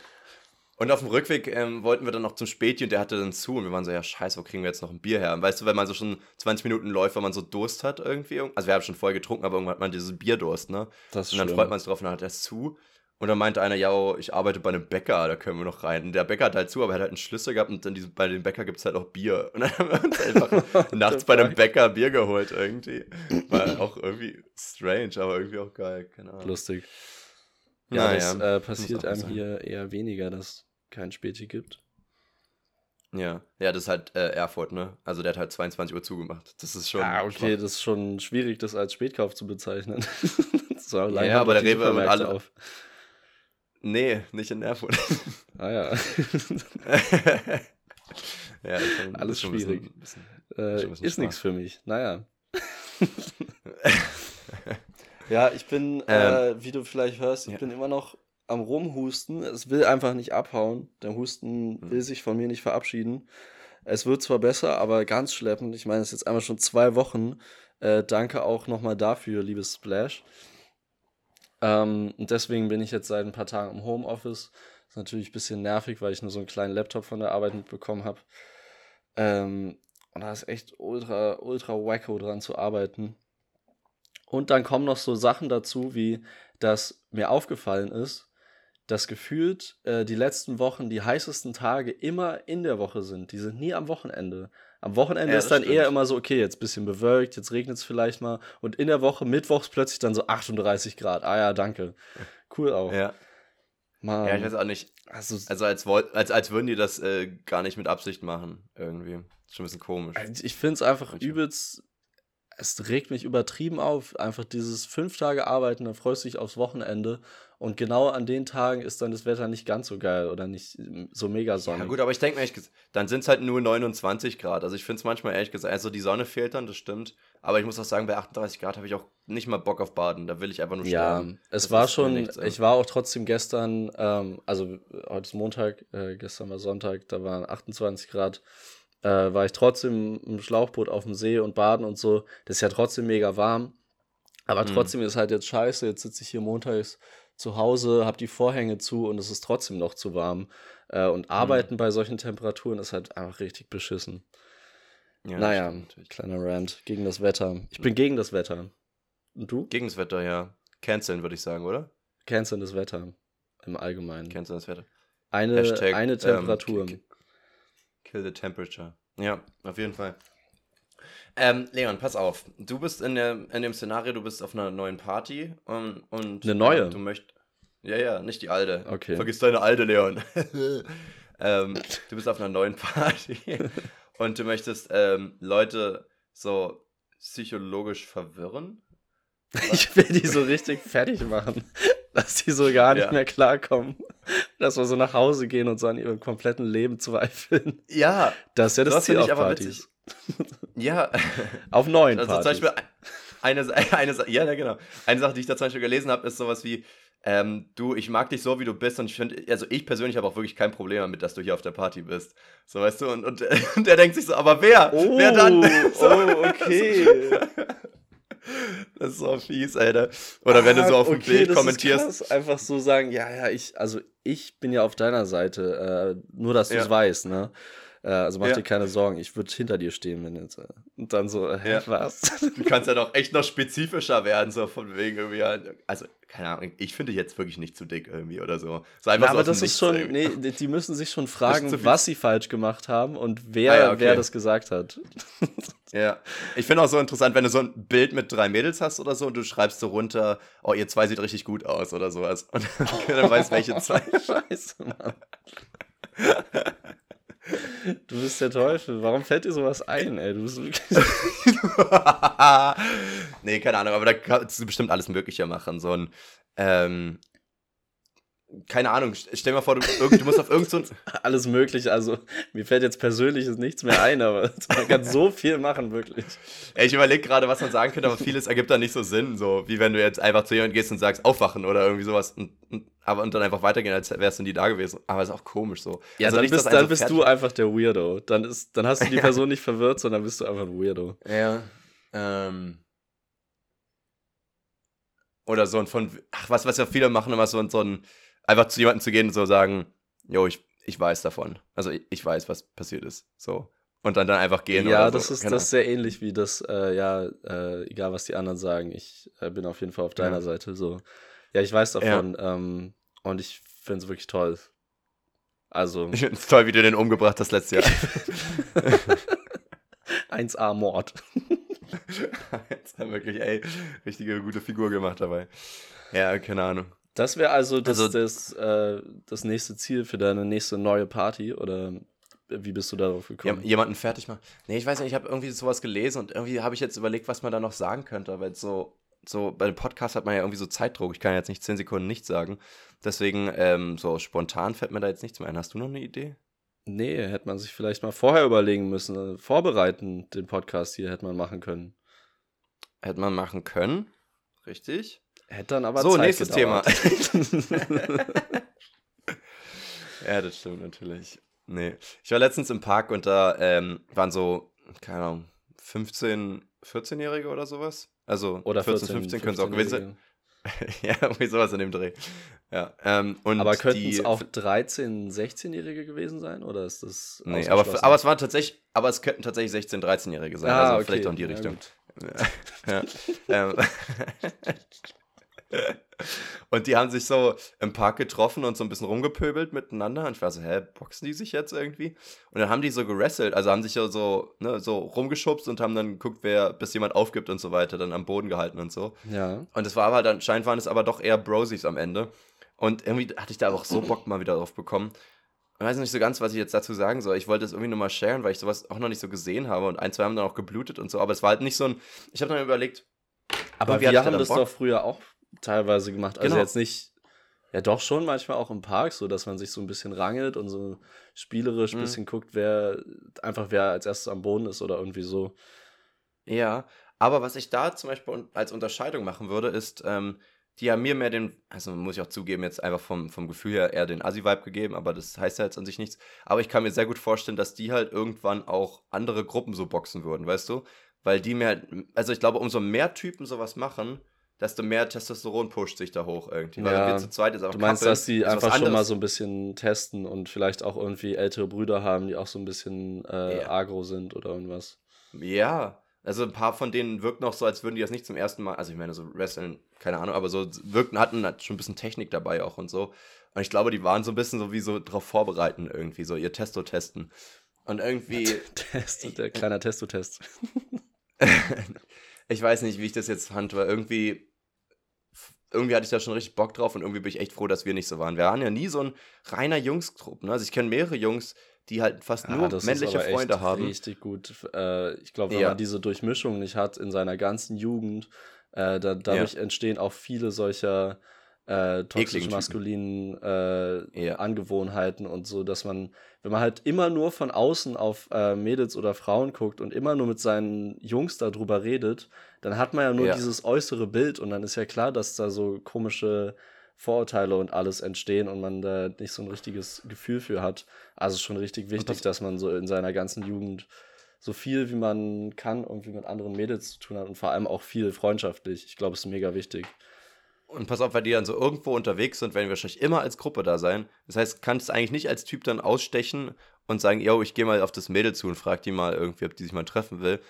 Und auf dem Rückweg ähm, wollten wir dann noch zum Späti und der hatte dann zu und wir waren so, ja scheiße, wo kriegen wir jetzt noch ein Bier her? Und weißt du, wenn man so schon 20 Minuten läuft, weil man so Durst hat irgendwie, also wir haben schon vorher getrunken, aber irgendwann hat man dieses Bierdurst, ne? Das ist und dann schlimm. freut man sich drauf und dann hat er zu. Und dann meinte einer, ja, oh, ich arbeite bei einem Bäcker, da können wir noch rein. Und der Bäcker hat halt zu, aber er hat halt einen Schlüssel gehabt und dann diese, bei dem Bäcker gibt es halt auch Bier. Und dann haben wir uns einfach nachts bei einem Bäcker Bier geholt irgendwie. War auch irgendwie strange, aber irgendwie auch geil, keine Ahnung. Lustig. Ja, naja, das äh, passiert einem hier eher weniger, dass kein Späti gibt. Ja, ja, das ist halt äh, Erfurt, ne? Also der hat halt 22 Uhr zugemacht. Das ist schon. Ah, okay, schwach. das ist schon schwierig, das als Spätkauf zu bezeichnen. so, ja, aber der Rewe und alle. Auf. Nee, nicht in Erfurt. Ah ja. ja Alles schwierig. Bisschen, bisschen, äh, ist nichts für mich. Naja. ja, ich bin, ähm, äh, wie du vielleicht hörst, ich ja. bin immer noch am Rumhusten. Es will einfach nicht abhauen. Der Husten mhm. will sich von mir nicht verabschieden. Es wird zwar besser, aber ganz schleppend. Ich meine, es ist jetzt einmal schon zwei Wochen. Äh, danke auch nochmal dafür, liebes Splash. Ähm, und deswegen bin ich jetzt seit ein paar Tagen im Homeoffice. Ist natürlich ein bisschen nervig, weil ich nur so einen kleinen Laptop von der Arbeit mitbekommen habe. Ähm, und da ist echt ultra, ultra wacko dran zu arbeiten. Und dann kommen noch so Sachen dazu, wie dass mir aufgefallen ist, dass gefühlt äh, die letzten Wochen die heißesten Tage immer in der Woche sind. Die sind nie am Wochenende. Am Wochenende ja, ist dann stimmt. eher immer so, okay, jetzt ein bisschen bewölkt, jetzt regnet es vielleicht mal. Und in der Woche, mittwochs plötzlich dann so 38 Grad. Ah ja, danke. Cool auch. Ja. Mann. Ja, ich weiß auch nicht. Also, also als, als, als würden die das äh, gar nicht mit Absicht machen, irgendwie. Schon ein bisschen komisch. Also ich finde es einfach übelst es regt mich übertrieben auf. Einfach dieses fünf Tage arbeiten, dann freust du dich aufs Wochenende. Und genau an den Tagen ist dann das Wetter nicht ganz so geil oder nicht ähm, so mega sonnig. Ja, gut, aber ich denke mir, dann sind es halt nur 29 Grad. Also ich finde es manchmal ehrlich gesagt, also die Sonne fehlt dann, das stimmt. Aber ich muss auch sagen, bei 38 Grad habe ich auch nicht mal Bock auf Baden. Da will ich einfach nur sterben. Ja, es das war schon, nichts, ich war auch trotzdem gestern, ähm, also heute ist Montag, äh, gestern war Sonntag, da waren 28 Grad äh, war ich trotzdem im Schlauchboot auf dem See und baden und so. Das ist ja trotzdem mega warm. Aber mhm. trotzdem ist halt jetzt scheiße. Jetzt sitze ich hier montags zu Hause, habe die Vorhänge zu und es ist trotzdem noch zu warm. Äh, und mhm. arbeiten bei solchen Temperaturen ist halt einfach richtig beschissen. Ja, naja, kleiner Rant gegen das Wetter. Ich bin gegen das Wetter. Und du? Gegen das Wetter, ja. Canceln, würde ich sagen, oder? Canceln das Wetter. Im Allgemeinen. Canceln das Wetter. Eine, Hashtag, eine ähm, Temperatur. Ähm, Kill the temperature. Ja, auf jeden Fall. Ähm, Leon, pass auf. Du bist in, der, in dem Szenario, du bist auf einer neuen Party und. und Eine neue? Du möchtest. Ja, ja, nicht die alte. Okay. Vergiss deine alte, Leon. ähm, du bist auf einer neuen Party und du möchtest ähm, Leute so psychologisch verwirren. Ich will die so richtig fertig machen, dass die so gar nicht ja. mehr klarkommen. Dass wir so nach Hause gehen und so an ihrem kompletten Leben zweifeln. Ja. Das ist ja das, das Ziel auf Partys. Ja. auf neuen also Partys. Zum Beispiel eine, eine, ja, genau. Eine Sache, die ich da zum Beispiel gelesen habe, ist sowas wie, ähm, du, ich mag dich so, wie du bist und ich finde, also ich persönlich habe auch wirklich kein Problem damit, dass du hier auf der Party bist. So, weißt du, und, und, und der denkt sich so, aber wer? Oh, wer dann? So. Oh, okay. Das ist so fies, Alter. Oder wenn du so auf dem okay, Bild das kommentierst. Ist krass. Einfach so sagen, ja, ja, ich, also ich bin ja auf deiner Seite, äh, nur dass du es Ja. weißt, ne? Äh, also mach Ja. dir keine Sorgen, ich würde hinter dir stehen, wenn jetzt. Äh, und dann so, äh, hä, Ja. was? Du kannst ja doch echt noch spezifischer werden, so von wegen irgendwie. halt- Also, keine Ahnung, ich finde jetzt wirklich nicht zu dick irgendwie oder so. so einfach Na, so aber das ist schon, irgendwie. nee, die- müssen sich schon fragen, was sie falsch gemacht haben und wer, Ah ja, okay. wer das gesagt hat. Ja. Ich finde auch so interessant, wenn du so ein Bild mit drei Mädels hast oder so und du schreibst so runter, oh, ihr zwei sieht richtig gut aus oder sowas. Und dann weißt welche zwei. Scheiße, Mann. Du bist der Teufel. Warum fällt dir sowas ein, ey? Du bist wirklich. nee, keine Ahnung, aber da kannst du bestimmt alles Mögliche machen. So ein, ähm, keine Ahnung, stell dir mal vor, du, du musst auf irgendein so alles Mögliche. Also, mir fällt jetzt persönlich nichts mehr ein, aber man kann so viel machen, wirklich. Ey, ich überlege gerade, was man sagen könnte, aber vieles ergibt da nicht so Sinn. So wie wenn du jetzt einfach zu jemandem gehst und sagst, aufwachen oder irgendwie sowas. Und, und, aber und dann einfach weitergehen, als wärst du nie da gewesen. Aber ist auch komisch so. Ja, Also dann nicht, bist, dann so bist du einfach der Weirdo. Dann, ist, dann hast du die Person nicht verwirrt, sondern bist du einfach ein Weirdo. Ja. Ähm. Oder so ein von, ach, was, was ja viele machen, immer so, ein- so ein, einfach zu jemandem zu gehen und so sagen, jo, ich, ich weiß davon. Also ich, ich weiß, was passiert ist. So. Und dann, dann einfach gehen ja, das so. ist Keine das ist sehr ähnlich wie das, äh, ja, äh, egal was die anderen sagen, ich äh, bin auf jeden Fall auf deiner Ja. Seite. So. Ja, ich weiß davon ähm, und ich finde es wirklich toll. Also. Ich finde es toll, wie du den umgebracht hast letztes Jahr. 1A Mord. Jetzt haben wirklich, ey, richtige gute Figur gemacht dabei. Ja, keine Ahnung. Das wäre also das, Also- das, äh, das nächste Ziel für deine nächste neue Party oder wie bist du darauf Ja, gekommen? jemanden fertig machen. Nee, ich weiß nicht, ich habe irgendwie sowas gelesen und irgendwie habe ich jetzt überlegt, was man da noch sagen könnte, weil so, so bei dem Podcast hat man ja irgendwie so Zeitdruck. Ich kann jetzt nicht 10 Sekunden nichts sagen. Deswegen, ähm, so spontan fällt mir da jetzt nichts mehr ein. Hast du noch eine Idee? Nee, hätte man sich vielleicht mal vorher überlegen müssen. äh, Vorbereiten, den Podcast hier hätte man machen können. Hätte man machen können. Richtig. Hätte dann aber So, Zeit nächstes gedauert. Ja, das stimmt natürlich. Nee. Ich war letztens im Park und da ähm, waren so, keine Ahnung, 15, 14-Jährige oder sowas. Also Oder 14, 14, 15 können es auch gewesen sein. 15-Jährige. ja, irgendwie sowas in dem Dreh. Ja, ähm, und Aber könnten es auch 13, 16-Jährige gewesen sein? Oder ist das. Nee, aber, aber es waren tatsächlich, aber es könnten tatsächlich 16, 13-Jährige sein. Ah, also okay. vielleicht auch in die Ja, Richtung. gut. Ja. ähm. Und die haben sich so im Park getroffen und so ein bisschen rumgepöbelt miteinander. Und ich war so, hä, boxen die sich jetzt irgendwie? Und dann haben die so gerasselt, also haben sich ja so, ne, so rumgeschubst und haben dann geguckt, wer, bis jemand aufgibt und so weiter, dann am Boden gehalten und so. Ja. Und es war aber halt anscheinend waren es aber doch eher Brosies am Ende. Und irgendwie hatte ich da auch so Bock mal wieder drauf bekommen. Ich weiß nicht so ganz, was ich jetzt dazu sagen soll. Ich wollte das irgendwie nochmal sharen, weil ich sowas auch noch nicht so gesehen habe. Und ein, zwei haben dann auch geblutet und so. Aber es war halt nicht so ein. Ich habe dann überlegt, Aber wir dann das Bock. doch früher auch teilweise gemacht. Also Genau. jetzt nicht. Ja, doch schon manchmal auch im Park, so dass man sich so ein bisschen rangelt und so spielerisch ein Mhm. bisschen guckt, wer einfach wer als erstes am Boden ist oder irgendwie so. ja. Aber was ich da zum Beispiel als Unterscheidung machen würde, ist, ähm, die haben mir mehr den, also muss ich auch zugeben, jetzt einfach vom, vom Gefühl her eher den Assi-Vibe gegeben, aber das heißt ja jetzt an sich nichts. Aber ich kann mir sehr gut vorstellen, dass die halt irgendwann auch andere Gruppen so boxen würden, weißt du? Weil die mehr, also ich glaube, umso mehr Typen sowas machen, desto mehr Testosteron pusht sich da hoch irgendwie. Weil Ja. wir zu zweit ist auch Du meinst, Couple, dass die einfach schon mal so ein bisschen testen und vielleicht auch irgendwie ältere Brüder haben, die auch so ein bisschen äh, Ja. agro sind oder irgendwas. Ja, also ein paar von denen wirken auch so, als würden die das nicht zum ersten Mal, also ich meine, so Wrestling, keine Ahnung, aber so wirkten, hatten halt schon ein bisschen Technik dabei auch und so. Und ich glaube, die waren so ein bisschen so wie so drauf vorbereiten irgendwie, so ihr Testo testen. Und irgendwie, Test, der kleiner Testotest. ich weiß nicht, wie ich das jetzt fand, weil irgendwie, irgendwie hatte ich da schon richtig Bock drauf und irgendwie bin ich echt froh, dass wir nicht so waren. Wir waren ja nie so ein reiner Jungstrupp, ne? Also ich kenne mehrere Jungs, die halt fast nur das ist männliche Freunde haben. Richtig gut. Äh, ich glaube, wenn Ja. man diese Durchmischung nicht hat in seiner ganzen Jugend, äh, da, dadurch entstehen auch viele solcher äh, toxisch Ekligen Typen. maskulinen äh, Ja. Angewohnheiten und so, dass man, wenn man halt immer nur von außen auf äh, Mädels oder Frauen guckt und immer nur mit seinen Jungs darüber redet, dann hat man ja nur Ja. dieses äußere Bild und dann ist ja klar, dass da so komische Vorurteile und alles entstehen und man da nicht so ein richtiges Gefühl für hat. Also schon richtig wichtig, dass man so in seiner ganzen Jugend so viel wie man kann irgendwie mit anderen Mädels zu tun hat und vor allem auch viel freundschaftlich. Ich glaube, es ist mega wichtig. Und pass auf, weil die dann so irgendwo unterwegs sind, werden wir wahrscheinlich immer als Gruppe da sein. Das heißt, kannst du eigentlich nicht als Typ dann ausstechen und sagen, yo, ich gehe mal auf das Mädel zu und frag die mal irgendwie, ob die sich mal treffen will.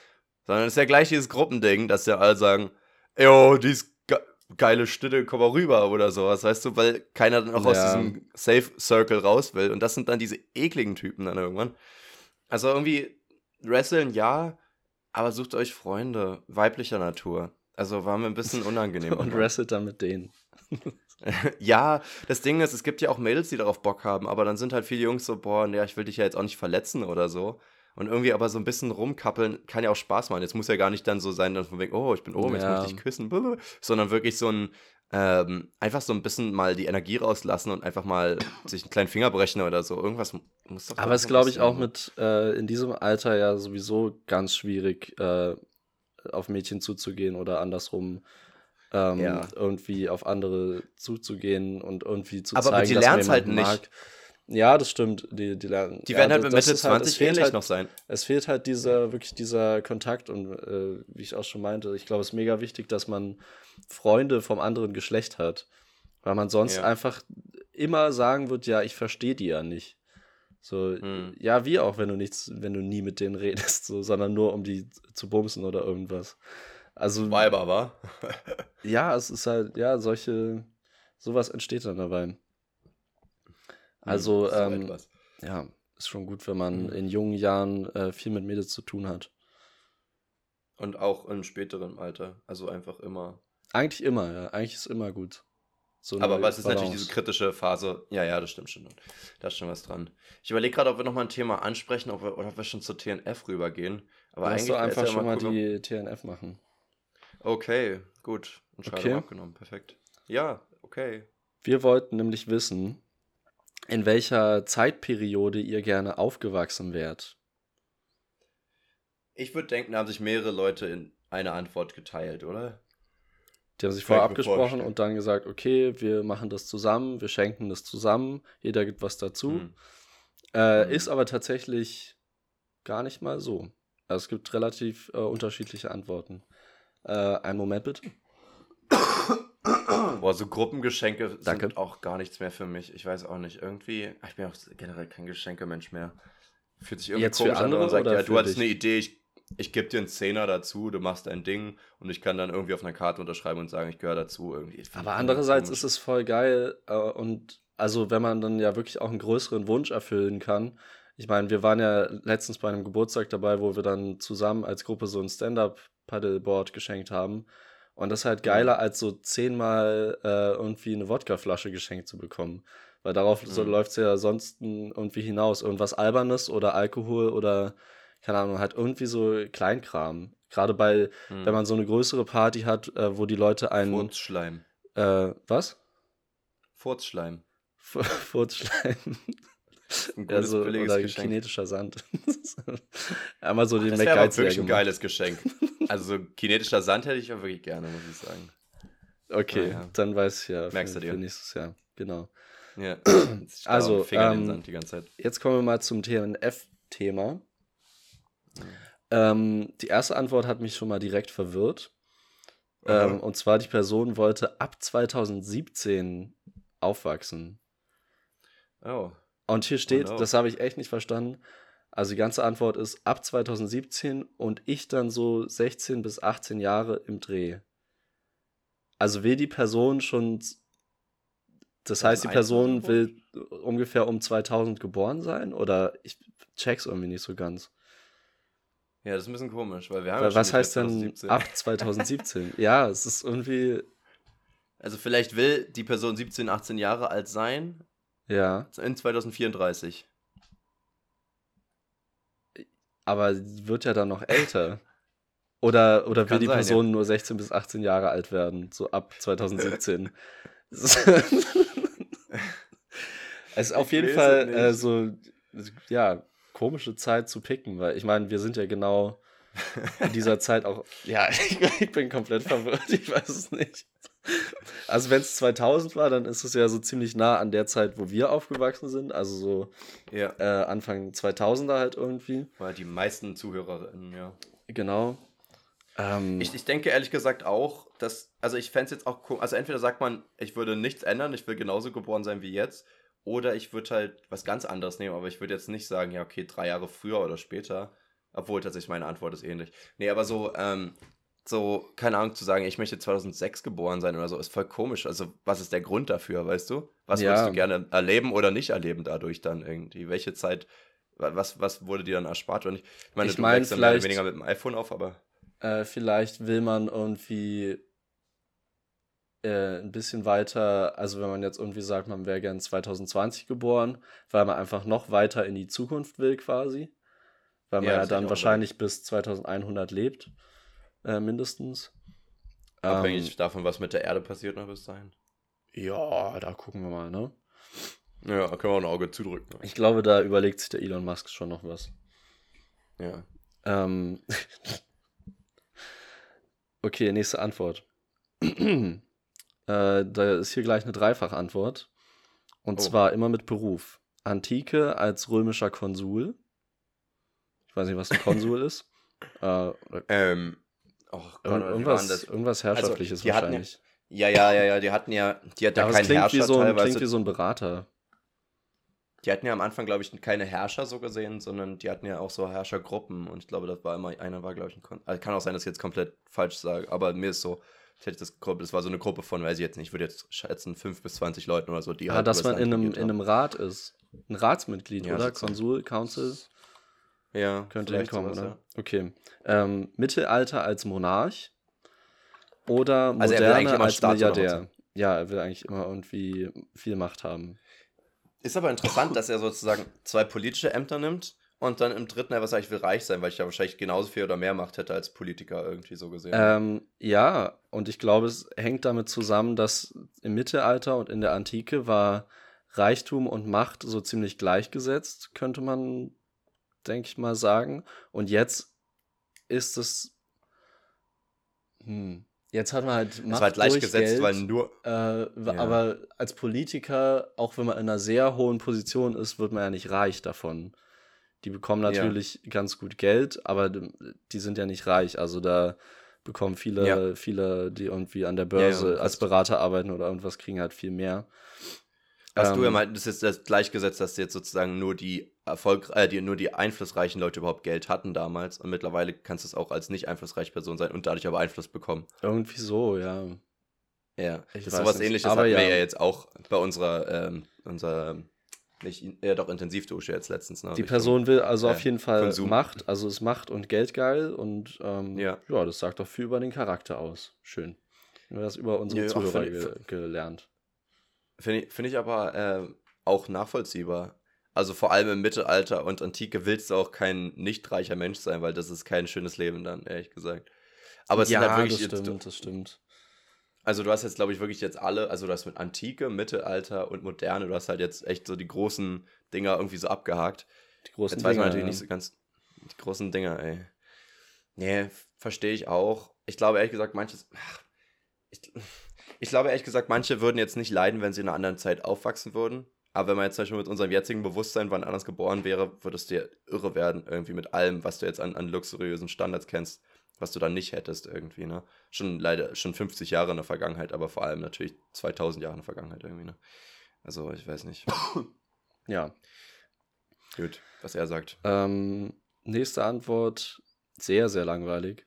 Sondern es ist ja gleich dieses Gruppending, dass ja alle sagen, yo, die ist ge geile Stitte, komm mal rüber oder sowas, weißt du, weil keiner dann auch ja. aus diesem Safe Circle raus will. Und das sind dann diese ekligen Typen dann irgendwann. Also irgendwie, wresteln ja, aber sucht euch Freunde weiblicher Natur. Also war mir ein bisschen unangenehm. Und wrestelt dann mit denen. ja, das Ding ist, es gibt ja auch Mädels, die darauf Bock haben, aber dann sind halt viele Jungs so, boah, ja, ich will dich ja jetzt auch nicht verletzen oder so. Und irgendwie aber so ein bisschen rumkappeln kann ja auch Spaß machen. Jetzt muss ja gar nicht dann so sein, dann von wegen, oh, ich bin oben, jetzt ja. möchte ich dich küssen, sondern wirklich so ein, ähm, einfach so ein bisschen mal die Energie rauslassen und einfach mal sich einen kleinen Finger brechen oder so. Irgendwas muss doch. Aber es ist, glaube ich, auch mit äh, in diesem Alter ja sowieso ganz schwierig, äh, auf Mädchen zuzugehen oder andersrum ähm, ja. irgendwie auf andere zuzugehen und irgendwie zu aber zeigen, die dass man halt nicht. mag. Ja, das stimmt. Die, die, lernen, die werden ja, halt mit Mitte 20 halt, ähnlich halt, noch sein. Es fehlt halt dieser, wirklich dieser Kontakt und äh, wie ich auch schon meinte, ich glaube, es ist mega wichtig, dass man Freunde vom anderen Geschlecht hat. Weil man sonst ja. einfach immer sagen wird, ja, ich verstehe die ja nicht. So, hm. ja, wie auch, wenn du nichts, wenn du nie mit denen redest, so, sondern nur um die zu bumsen oder irgendwas. Also. Weiber, wa? ja, es ist halt, ja, solche, sowas entsteht dann dabei. Hm, also, hm, ähm, ja, ist schon gut, wenn man hm. in jungen Jahren äh, viel mit Mädels zu tun hat. Und auch im späteren Alter. Also einfach immer. Eigentlich immer, ja. Eigentlich ist immer gut. So Aber was ist natürlich diese kritische Phase? Ja, ja, das stimmt schon. Da ist schon was dran. Ich überlege gerade, ob wir nochmal ein Thema ansprechen ob wir, oder ob wir schon zur TNF rübergehen. Aber Lass eigentlich einfach ja schon mal die TNF machen. Okay, gut. Entscheidung okay. abgenommen. Perfekt. Ja, okay. Wir wollten nämlich wissen, in welcher Zeitperiode ihr gerne aufgewachsen wärt. Ich würde denken, da haben sich mehrere Leute in eine Antwort geteilt, oder? Die haben sich vorher abgesprochen und dann gesagt, okay, wir machen das zusammen, wir schenken das zusammen, jeder gibt was dazu. Mhm. Äh, mhm. Ist aber tatsächlich gar nicht mal so. Also es gibt relativ äh, unterschiedliche Antworten. Äh, einen Moment bitte. Boah, so Gruppengeschenke Danke. sind auch gar nichts mehr für mich. Ich weiß auch nicht. Irgendwie, ich bin auch generell kein Geschenkemensch mehr. Fühlt sich irgendwie Jetzt komisch an, wenn man sagt, ja, du hattest dich? eine Idee, ich ich gebe dir einen Zehner dazu, du machst dein Ding und ich kann dann irgendwie auf einer Karte unterschreiben und sagen, ich gehöre dazu. Irgendwie. Aber andererseits ist es voll geil äh, und also wenn man dann ja wirklich auch einen größeren Wunsch erfüllen kann. Ich meine, wir waren ja letztens bei einem Geburtstag dabei, wo wir dann zusammen als Gruppe so ein Stand-up-Paddleboard geschenkt haben. Und das ist halt geiler, als so zehnmal äh, irgendwie eine Wodkaflasche geschenkt zu bekommen. Weil darauf mhm. so läuft es ja sonst irgendwie hinaus. Irgendwas Albernes oder Alkohol oder keine Ahnung, halt irgendwie so Kleinkram. Gerade bei, hm. wenn man so eine größere Party hat, äh, wo die Leute einen. Furzschleim. Äh, was? Furzschleim. Furzschleim. Ein gutes, ja, so, oder Geschenk. kinetischer Sand. Einmal so Ach, den Das wäre wirklich ein geiles Geschenk. Also so kinetischer Sand hätte ich auch wirklich gerne, muss ich sagen. Okay, ah, ja. dann weiß ich ja Merkst für, du dir? für nächstes Jahr. Genau. Ja. also, ähm, jetzt kommen wir mal zum TNF-Thema. Ähm, die erste Antwort hat mich schon mal direkt verwirrt. Ähm, und zwar, die Person wollte ab 2017 aufwachsen. Oh. Und hier steht, oh no. das habe ich echt nicht verstanden. Also die ganze Antwort ist ab 2017 und ich dann so 16 bis 18 Jahre im Dreh. Also will die Person schon. Das heißt, die Person will ungefähr um 2000 geboren sein? Oder ich check's irgendwie nicht so ganz. Ja, das ist ein bisschen komisch, weil wir haben weil ja Was heißt denn ab 2017? ja, es ist irgendwie. Also vielleicht will die Person 17, 18 Jahre alt sein. Ja. In 2034. Aber sie wird ja dann noch älter. Oder, oder will die sein, Person ja. nur 16 bis 18 Jahre alt werden, so ab 2017? es ist auf ich jeden Fall äh, so, ja, komische Zeit zu picken, weil ich meine, wir sind ja genau in dieser Zeit auch. Ja, ich, ich bin komplett verwirrt, ich weiß es nicht. Also, wenn es 2000 war, dann ist es ja so ziemlich nah an der Zeit, wo wir aufgewachsen sind. Also, so Ja. äh, Anfang 2000er halt irgendwie. Weil die meisten Zuhörerinnen, ja. Genau. Ähm, Ich, ich denke ehrlich gesagt auch, dass, also ich fände es jetzt auch, ko- also entweder sagt man, ich würde nichts ändern, ich will genauso geboren sein wie jetzt, oder ich würde halt was ganz anderes nehmen, aber ich würde jetzt nicht sagen, ja, okay, drei Jahre früher oder später, obwohl tatsächlich meine Antwort ist ähnlich. Nee, aber so, ähm, so, keine Ahnung, zu sagen, ich möchte 2006 geboren sein oder so, ist voll komisch. Also, was ist der Grund dafür, weißt du? Was Ja. würdest du gerne erleben oder nicht erleben dadurch dann irgendwie? Welche Zeit, wa- was, was wurde dir dann erspart nicht? Ich meine, Ich du mein, wächst dann mehr oder vielleicht- weniger mit dem iPhone auf, aber äh, vielleicht will man irgendwie äh, ein bisschen weiter, also wenn man jetzt irgendwie sagt, man wäre gern 2020 geboren, weil man einfach noch weiter in die Zukunft will quasi. Weil man Ja, ja, dann wahrscheinlich bis 2100 lebt, äh, mindestens. abhängig Ähm, davon, was mit der Erde passiert noch bis dahin. ja, da gucken wir mal, ne? Ja, können wir auch ein Auge zudrücken. Ich glaube, da überlegt sich der Elon Musk schon noch was. Ja. Ähm, okay, nächste Antwort. äh, da ist hier gleich eine Dreifachantwort. Und Oh. zwar immer mit Beruf. Antike als römischer Konsul. Ich weiß nicht, was ein Konsul ist. Äh, Ähm, oh Gott, irgendwas, das? irgendwas Herrschaftliches die hatten ja- wahrscheinlich. Ja, ja, ja, ja, die hatten ja, die hatten Ja, es keinen klingt, wie Herrscher so, ein, teilweise. klingt wie so ein Berater. Die hatten ja am Anfang, glaube ich, keine Herrscher so gesehen, sondern die hatten ja auch so Herrschergruppen und ich glaube, das war immer, einer war, glaube ich, ein Kon also kann auch sein, dass ich jetzt komplett falsch sage, aber mir ist so, ich hätte das, Gruppe- das war so eine Gruppe von, weiß ich jetzt nicht, ich würde jetzt schätzen, 5 bis 20 Leuten oder so, die Ja, halt dass man in einem, in einem Rat ist. Ein Ratsmitglied, Ja, oder? Konsul, Council. Ja, Könnte hinkommen, sowas, oder? Okay. Ähm, Mittelalter als Monarch oder Also er Moderne als Staatsoberhaupt Milliardär. Ja, er will eigentlich immer irgendwie viel Macht haben. Ist aber interessant, dass er sozusagen zwei politische Ämter nimmt und dann im dritten einfach sagt, ich will reich sein, weil ich ja wahrscheinlich genauso viel oder mehr Macht hätte als Politiker irgendwie so gesehen. Ähm, ja, und ich glaube, es hängt damit zusammen, dass im Mittelalter und in der Antike war Reichtum und Macht so ziemlich gleichgesetzt, könnte man, denke ich mal, sagen. Und jetzt ist es. Hm. Jetzt hat man halt es Macht war halt leicht durch gesetzt, Geld. weil nur. Äh, Ja. Aber als Politiker, auch wenn man in einer sehr hohen Position ist, wird man ja nicht reich davon. Die bekommen Ja. natürlich ganz gut Geld, aber die sind ja nicht reich. Also da bekommen viele, Ja. viele, die irgendwie an der Ja, ja, Börse hast- als Berater arbeiten oder irgendwas, kriegen halt viel mehr. Hast du ja Ähm, mal, das ist das gleichgesetzt, dass jetzt sozusagen nur die Erfolg, äh, die, nur die einflussreichen Leute überhaupt Geld hatten damals und mittlerweile kannst du es auch als nicht einflussreiche Person sein und dadurch aber Einfluss bekommen. Irgendwie so, ja. Ja, Ich das weiß ist sowas nicht, ähnliches aber hatten wir ja. ja jetzt auch bei unserer, ähm, unserer, nicht, ja doch, Intensivdusche jetzt letztens. Ne, Die Person will also äh, auf jeden Fall Konsum. Macht, also ist Macht und Geld geil und ähm, Ja. ja, das sagt doch viel über den Charakter aus. Schön. Wir haben das über unsere Ja, Zuhörer finde ich- ge gelernt. Finde ich, find ich aber äh, auch nachvollziehbar. Also vor allem im Mittelalter und Antike willst du auch kein nicht reicher Mensch sein, weil das ist kein schönes Leben dann, ehrlich gesagt. Aber es ja, sind halt wirklich das stimmt, das stimmt. Also du hast jetzt, glaube ich, wirklich jetzt alle, also du hast mit Antike, Mittelalter und Moderne, du hast halt jetzt echt so die großen Dinger irgendwie so abgehakt. Die großen Jetzt weiß man Dinger, natürlich ja. nicht so ganz die großen Dinger, ey. Nee, verstehe ich auch. Ich glaube ehrlich gesagt, manches. ach, Ich, ich glaube ehrlich gesagt, manche würden jetzt nicht leiden, wenn sie in einer anderen Zeit aufwachsen würden. Aber wenn man jetzt zum Beispiel mit unserem jetzigen Bewusstsein wann anders geboren wäre, würdest du ja irre werden, irgendwie mit allem, was du jetzt an, an luxuriösen Standards kennst, was du dann nicht hättest, irgendwie, ne? Schon leider, schon 50 Jahre in der Vergangenheit, aber vor allem natürlich 2000 Jahre in der Vergangenheit irgendwie, ne? Also, ich weiß nicht. Ja. Gut, was er sagt. Ähm, nächste Antwort, sehr, sehr langweilig.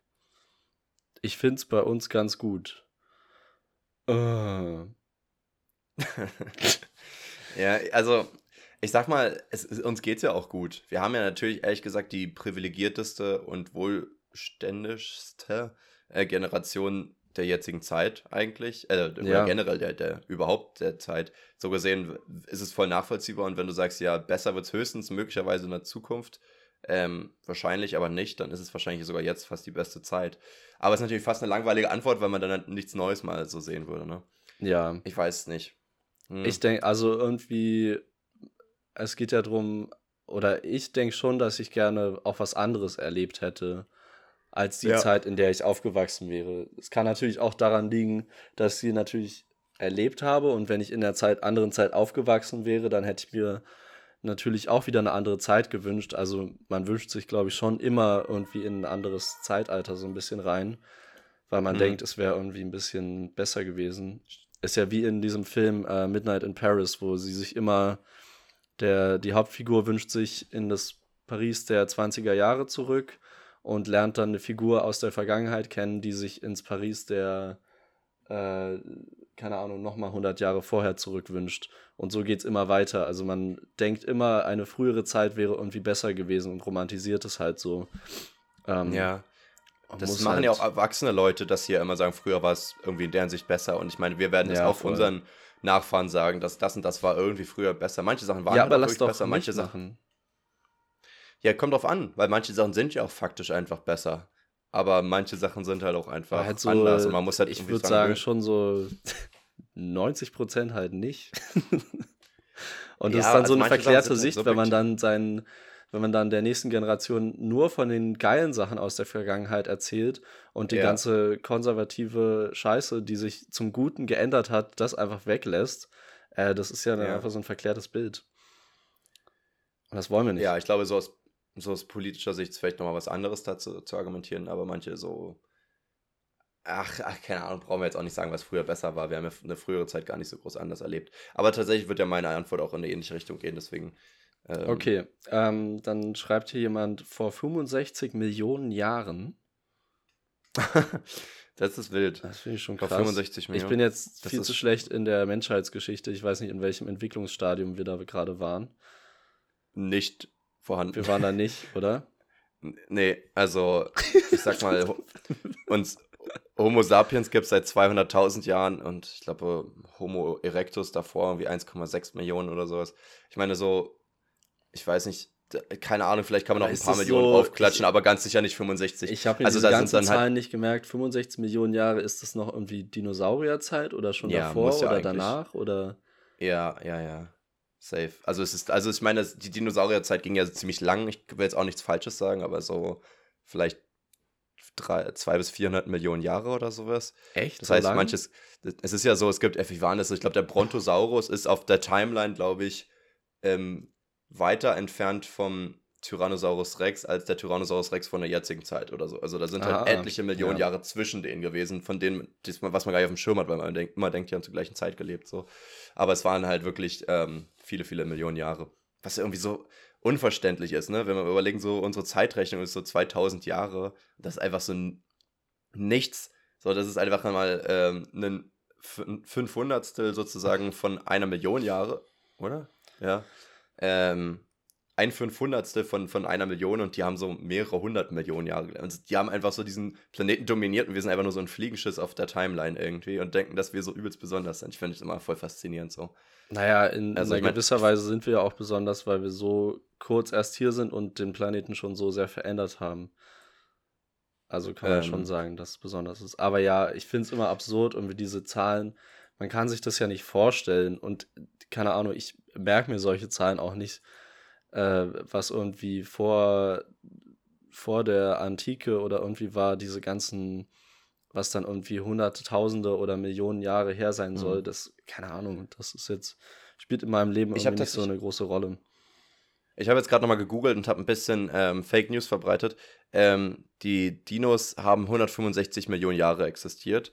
Ich finde es bei uns ganz gut. Äh, ja, also ich sag mal, es, es, uns geht's ja auch gut. Wir haben ja natürlich ehrlich gesagt die privilegierteste und wohlständigste äh, Generation der jetzigen Zeit eigentlich, äh, oder Ja. generell der, der überhaupt der Zeit. So gesehen ist es voll nachvollziehbar und wenn du sagst, ja, besser wird's höchstens möglicherweise in der Zukunft, ähm, wahrscheinlich aber nicht, dann ist es wahrscheinlich sogar jetzt fast die beste Zeit. Aber es ist natürlich fast eine langweilige Antwort, weil man dann halt nichts Neues mal so sehen würde, ne? ja, Ich weiß es nicht. Hm. ich denke, also irgendwie, es geht ja drum, oder ich denke schon, dass ich gerne auch was anderes erlebt hätte. Als die ja. Zeit, in der ich aufgewachsen wäre. Es kann natürlich auch daran liegen, dass ich sie natürlich erlebt habe und wenn ich in der Zeit, anderen Zeit aufgewachsen wäre, dann hätte ich mir natürlich auch wieder eine andere Zeit gewünscht. Also man wünscht sich, glaube ich, schon immer irgendwie in ein anderes Zeitalter so ein bisschen rein, weil man mhm. denkt, es wäre irgendwie ein bisschen besser gewesen. Ist ja wie in diesem Film äh, Midnight in Paris, wo sie sich immer, der, die Hauptfigur wünscht sich in das Paris der 20er Jahre zurück und lernt dann eine Figur aus der Vergangenheit kennen, die sich ins Paris der, äh, keine Ahnung, nochmal 100 Jahre vorher zurückwünscht. Und so geht es immer weiter. Also man denkt immer, eine frühere Zeit wäre irgendwie besser gewesen und romantisiert es halt so. Ähm, ja. Das machen halt ja auch erwachsene Leute, dass sie ja immer sagen, früher war es irgendwie in deren Sicht besser. Und ich meine, wir werden es ja, auch voll. unseren Nachfahren sagen, dass das und das war irgendwie früher besser. Manche Sachen waren ja, aber lass doch besser, manche Sachen. Ja, kommt drauf an, weil manche Sachen sind ja auch faktisch einfach besser. Aber manche Sachen sind halt auch einfach halt so, anders. Und man muss halt ich würde sagen, schon so 90 Prozent halt nicht. und das ja, ist dann so also eine verklärte Sicht, halt so wenn man dann seinen wenn man dann der nächsten Generation nur von den geilen Sachen aus der Vergangenheit erzählt und die ja. ganze konservative Scheiße, die sich zum Guten geändert hat, das einfach weglässt, äh, das ist ja, ja, einfach so ein verklärtes Bild. Und das wollen wir nicht. Ja, ich glaube, so aus, so aus politischer Sicht vielleicht nochmal was anderes dazu zu argumentieren, aber manche so. Ach, ach, keine Ahnung, brauchen wir jetzt auch nicht sagen, was früher besser war. Wir haben ja eine frühere Zeit gar nicht so groß anders erlebt. Aber tatsächlich wird ja meine Antwort auch in eine ähnliche Richtung gehen, deswegen ähm, okay, ähm, dann schreibt hier jemand vor 65 Millionen Jahren. das ist wild. Das finde ich schon krass. Vor 65 Millionen. Ich bin jetzt das viel zu schlecht in der Menschheitsgeschichte. Ich weiß nicht, in welchem Entwicklungsstadium wir da gerade waren. Nicht vorhanden. Wir waren da nicht, oder? Nee, also ich sag mal, uns Homo sapiens gibt es seit 200.000 Jahren und ich glaube Homo erectus davor irgendwie 1,6 Millionen oder sowas. Ich meine, so ich weiß nicht, keine Ahnung, vielleicht kann man noch ein paar Millionen so, draufklatschen, ich, aber ganz sicher nicht 65. Ich habe mir also diese ganzen halt Zahlen halt nicht gemerkt. 65 Millionen Jahre, ist das noch irgendwie Dinosaurierzeit oder schon ja, davor ja oder danach? Oder? Ja, ja, ja. Safe. Also es ist, also ich meine, die Dinosaurierzeit ging ja ziemlich lang. Ich will jetzt auch nichts Falsches sagen, aber so vielleicht drei, zwei bis 400 Millionen Jahre oder sowas. Echt? Das so heißt, lang? manches, es ist ja so, es gibt, wie waren das? Ich glaube, der Brontosaurus ist auf der Timeline, glaube ich, ähm, weiter entfernt vom Tyrannosaurus Rex als der Tyrannosaurus Rex von der jetzigen Zeit oder so. Also da sind halt ah, etliche Millionen ja. Jahre zwischen denen gewesen, von denen, was man gar nicht auf dem Schirm hat, weil man denkt, immer denkt, die haben zur gleichen Zeit gelebt. So. Aber es waren halt wirklich ähm, viele, viele Millionen Jahre. Was irgendwie so unverständlich ist, ne? Wenn wir überlegen, so unsere Zeitrechnung ist so 2000 Jahre. Das ist einfach so nichts. So, das ist einfach mal ähm, ein Fünfhundertstel sozusagen von einer Million Jahre, oder? Ja ähm, ein Fünfhundertstel von, von einer Million und die haben so mehrere hundert Millionen Jahre gelebt. Also die haben einfach so diesen Planeten dominiert und wir sind einfach nur so ein Fliegenschiss auf der Timeline irgendwie und denken, dass wir so übelst besonders sind. Ich finde es immer voll faszinierend so. Naja, in, also, in gewisser Weise sind wir ja auch besonders, weil wir so kurz erst hier sind und den Planeten schon so sehr verändert haben. Also kann man ähm, schon sagen, dass es besonders ist. Aber ja, ich finde es immer absurd und wie diese Zahlen, man kann sich das ja nicht vorstellen und keine Ahnung, ich merke mir solche Zahlen auch nicht, äh, was irgendwie vor, vor der Antike oder irgendwie war, diese ganzen, was dann irgendwie Hunderttausende oder Millionen Jahre her sein mhm. soll, das, keine Ahnung, das ist jetzt, spielt in meinem Leben irgendwie nicht so eine große Rolle. Ich habe jetzt gerade nochmal gegoogelt und habe ein bisschen ähm, Fake News verbreitet. Ähm, die Dinos haben 165 Millionen Jahre existiert.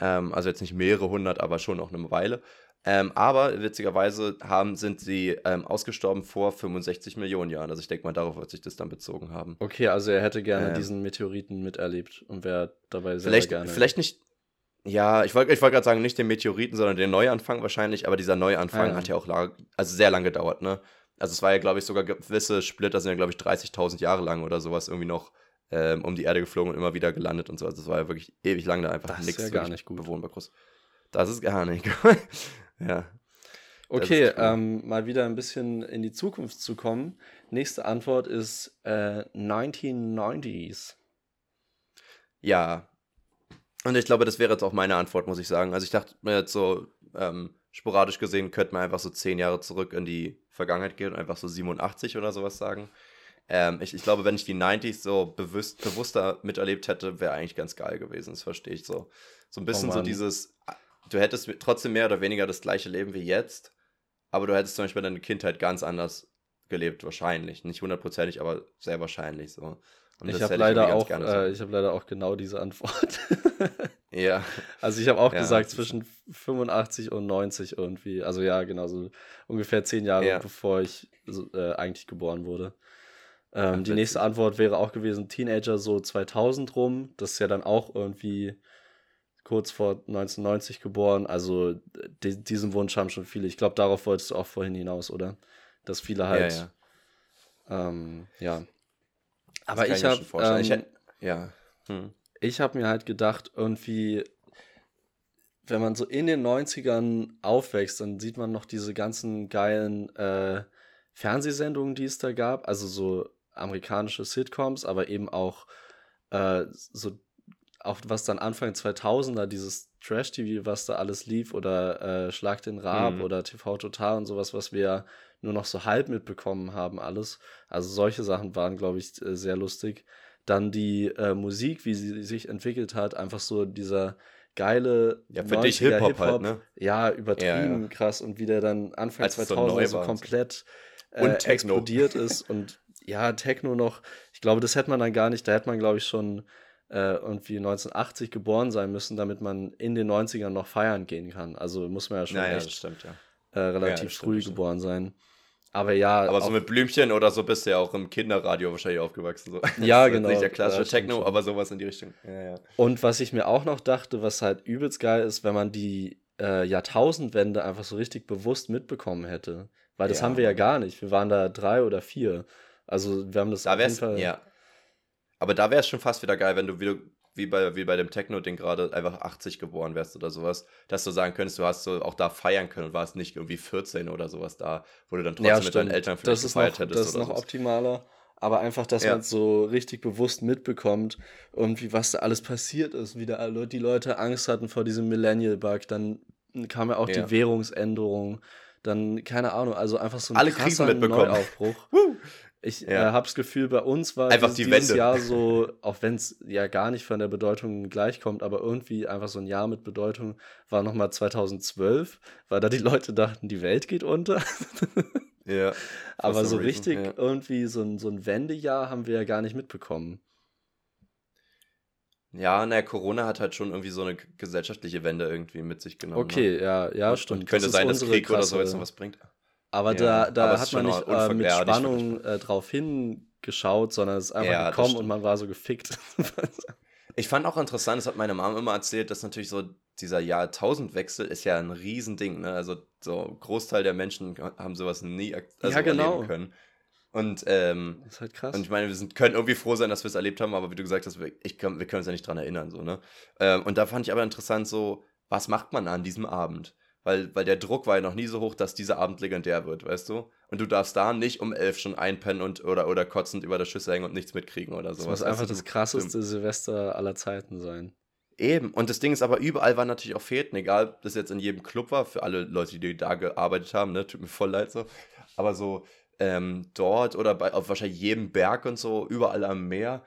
Ähm, also jetzt nicht mehrere hundert, aber schon auch eine Weile. Ähm, aber witzigerweise haben, sind sie ähm, ausgestorben vor 65 Millionen Jahren. Also ich denke mal, darauf wird sich das dann bezogen haben. Okay, also er hätte gerne ähm, diesen Meteoriten miterlebt und wäre dabei sehr, vielleicht, gerne. Vielleicht nicht. Ja, ich wollte ich wollt gerade sagen, nicht den Meteoriten, sondern den Neuanfang wahrscheinlich, aber dieser Neuanfang ah, hat ja auch lang, also sehr lange gedauert, ne? Also es war ja, glaube ich, sogar gewisse Splitter sind ja, glaube ich, 30.000 Jahre lang oder sowas irgendwie noch ähm, um die Erde geflogen und immer wieder gelandet und so. Also es war ja wirklich ewig lang da einfach nichts ja gar nicht gut. bewohnbar groß. Das ist gar nicht Ja. Okay, cool. ähm, mal wieder ein bisschen in die Zukunft zu kommen. Nächste Antwort ist äh, 1990s. Ja. Und ich glaube, das wäre jetzt auch meine Antwort, muss ich sagen. Also ich dachte mir jetzt so, ähm, sporadisch gesehen, könnte man einfach so zehn Jahre zurück in die Vergangenheit gehen und einfach so 87 oder sowas sagen. Ähm, ich, ich glaube, wenn ich die 90s so bewusst, bewusster miterlebt hätte, wäre eigentlich ganz geil gewesen. Das verstehe ich so. So ein bisschen oh so dieses, du hättest trotzdem mehr oder weniger das gleiche Leben wie jetzt, aber du hättest zum Beispiel deine Kindheit ganz anders gelebt, wahrscheinlich. Nicht hundertprozentig, aber sehr wahrscheinlich so. Und ich habe leider auch, äh, ich habe leider auch genau diese Antwort. ja. Also ich habe auch ja, gesagt zwischen 85 und 90 irgendwie. Also ja, genau so ungefähr zehn Jahre ja. bevor ich äh, eigentlich geboren wurde. Ähm, die nächste Antwort wäre auch gewesen Teenager so 2000 rum. Das ist ja dann auch irgendwie kurz vor 1990 geboren. Also die, diesen Wunsch haben schon viele. Ich glaube, darauf wolltest du auch vorhin hinaus, oder? Dass viele halt. Ja. ja. Ähm, ja. Aber ich habe. Ähm, ich ja. Hm. Ich habe mir halt gedacht, irgendwie, wenn man so in den 90ern aufwächst, dann sieht man noch diese ganzen geilen äh, Fernsehsendungen, die es da gab. Also so amerikanische Sitcoms, aber eben auch äh, so auch was dann Anfang 2000er, dieses Trash-TV, was da alles lief, oder äh, Schlag den Raab mhm. oder TV Total und sowas, was wir nur noch so halb mitbekommen haben, alles. Also solche Sachen waren, glaube ich, äh, sehr lustig. Dann die äh, Musik, wie sie sich entwickelt hat, einfach so dieser geile ja, für dich Hip-Hop, Hip halt, ne? Ja, übertrieben ja, ja. krass und wie der dann Anfang Als 2000 so, so komplett äh, explodiert ist und ja, Techno noch, ich glaube, das hätte man dann gar nicht, da hätte man, glaube ich, schon äh, irgendwie 1980 geboren sein müssen, damit man in den 90ern noch feiern gehen kann. Also muss man ja schon naja, echt stimmt, ja. Äh, relativ ja, früh stimmt, geboren sein. Aber ja. Aber so mit Blümchen oder so bist du ja auch im Kinderradio wahrscheinlich aufgewachsen. So. Ja, genau. Nicht der klassische Techno, aber sowas in die Richtung. Ja, ja. Und was ich mir auch noch dachte, was halt übelst geil ist, wenn man die äh, Jahrtausendwende einfach so richtig bewusst mitbekommen hätte. Weil das haben wir ja gar nicht. Wir waren da drei oder vier. Also wir haben das da auf jeden Fall. Ja. Aber da wäre es schon fast wieder geil, wenn du wieder wie bei, wie bei dem Techno-Ding gerade einfach 80 geboren wärst oder sowas, dass du sagen könntest, du hast so auch da feiern können und warst nicht irgendwie 14 oder sowas da, wo du dann trotzdem ja, mit deinen Eltern vielleicht das gefeiert noch, hättest. Das ist noch sowas. optimaler. Aber einfach, dass ja. man es so richtig bewusst mitbekommt, irgendwie, was da alles passiert ist, wie da die Leute Angst hatten vor diesem Millennial-Bug, dann kam ja auch ja. die Währungsänderung, dann, keine Ahnung, also einfach so ein Alle krasser Neuaufbruch. Ich ja. äh, habe das Gefühl, bei uns war einfach die dieses. Jahr so, auch wenn es ja gar nicht von der Bedeutung gleichkommt, aber irgendwie einfach so ein Jahr mit Bedeutung war nochmal 2012, weil da die Leute dachten, die Welt geht unter. ja. aber so richtig ja. irgendwie so ein, so ein Wendejahr haben wir ja gar nicht mitbekommen. Ja, naja, Corona hat halt schon irgendwie so eine gesellschaftliche Wende irgendwie mit sich genommen. Okay, ne? ja, ja, stimmt. Und könnte sein, dass Krieg krasse... oder so jetzt noch was bringt. Aber ja, da, da aber hat man nicht äh, mit Spannung äh, drauf hingeschaut, sondern es ist einfach ja, gekommen und man war so gefickt. ich fand auch interessant, das hat meine Mom immer erzählt, dass natürlich so dieser Jahrtausendwechsel ist ja ein Riesending. Ne? Also so Großteil der Menschen haben sowas nie also ja, genau. erleben können. Und, ähm, das ist halt krass. Und ich meine, wir sind, können irgendwie froh sein, dass wir es erlebt haben, aber wie du gesagt hast, wir, ich, wir können uns ja nicht dran erinnern. So, ne? Ähm, und da fand ich aber interessant, so, was macht man an diesem Abend? Weil, weil der Druck war ja noch nie so hoch, dass dieser Abend legendär wird, weißt du? Und du darfst da nicht um elf schon einpennen und oder, oder kotzend über der Schüssel hängen und nichts mitkriegen oder sowas. Das muss einfach das krasseste Silvester aller Zeiten sein. Eben. Und das Ding ist aber, überall waren natürlich auch Fäden, egal, ob das jetzt in jedem Club war, für alle Leute, die da gearbeitet haben, ne, tut mir voll leid so. Aber so ähm, dort oder bei, auf wahrscheinlich jedem Berg und so, überall am Meer,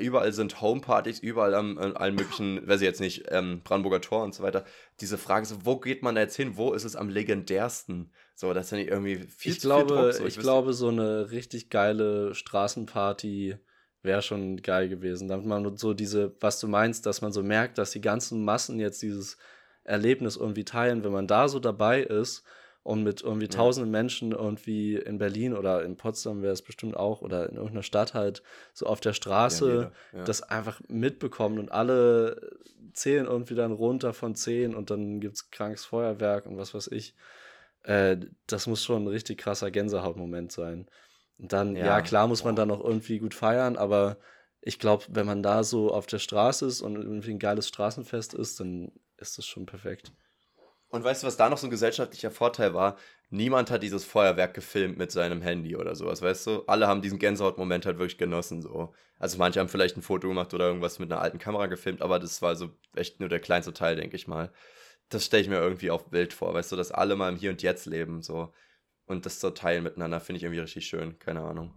überall sind Homepartys, überall am an allen möglichen, weiß ich jetzt nicht, ähm, Brandenburger Tor und so weiter. Diese Frage so, wo geht man da jetzt hin? Wo ist es am legendärsten? So, das ist ja nicht irgendwie viel ich glaube, viel Druck, so. Ich, ich glaube, so eine richtig geile Straßenparty wäre schon geil gewesen. Damit man so diese, was du meinst, dass man so merkt, dass die ganzen Massen jetzt dieses Erlebnis irgendwie teilen, wenn man da so dabei ist und mit irgendwie ja. tausenden Menschen irgendwie in Berlin oder in Potsdam wäre es bestimmt auch oder in irgendeiner Stadt halt so auf der Straße ja, ja. das einfach mitbekommen und alle zählen irgendwie dann runter von zehn und dann gibt es krankes Feuerwerk und was weiß ich. Äh, das muss schon ein richtig krasser Gänsehautmoment sein. Und dann, ja, klar muss man dann noch irgendwie gut feiern, aber ich glaube, wenn man da so auf der Straße ist und irgendwie ein geiles Straßenfest ist, dann ist das schon perfekt. Und weißt du, was da noch so ein gesellschaftlicher Vorteil war? Niemand hat dieses Feuerwerk gefilmt mit seinem Handy oder sowas, weißt du? Alle haben diesen Gänsehautmoment halt wirklich genossen, so. Also manche haben vielleicht ein Foto gemacht oder irgendwas mit einer alten Kamera gefilmt, aber das war so echt nur der kleinste Teil, denke ich mal. Das stelle ich mir irgendwie auf Bild vor, weißt du, dass alle mal im Hier und Jetzt leben, so. Und das so teilen miteinander, finde ich irgendwie richtig schön, keine Ahnung.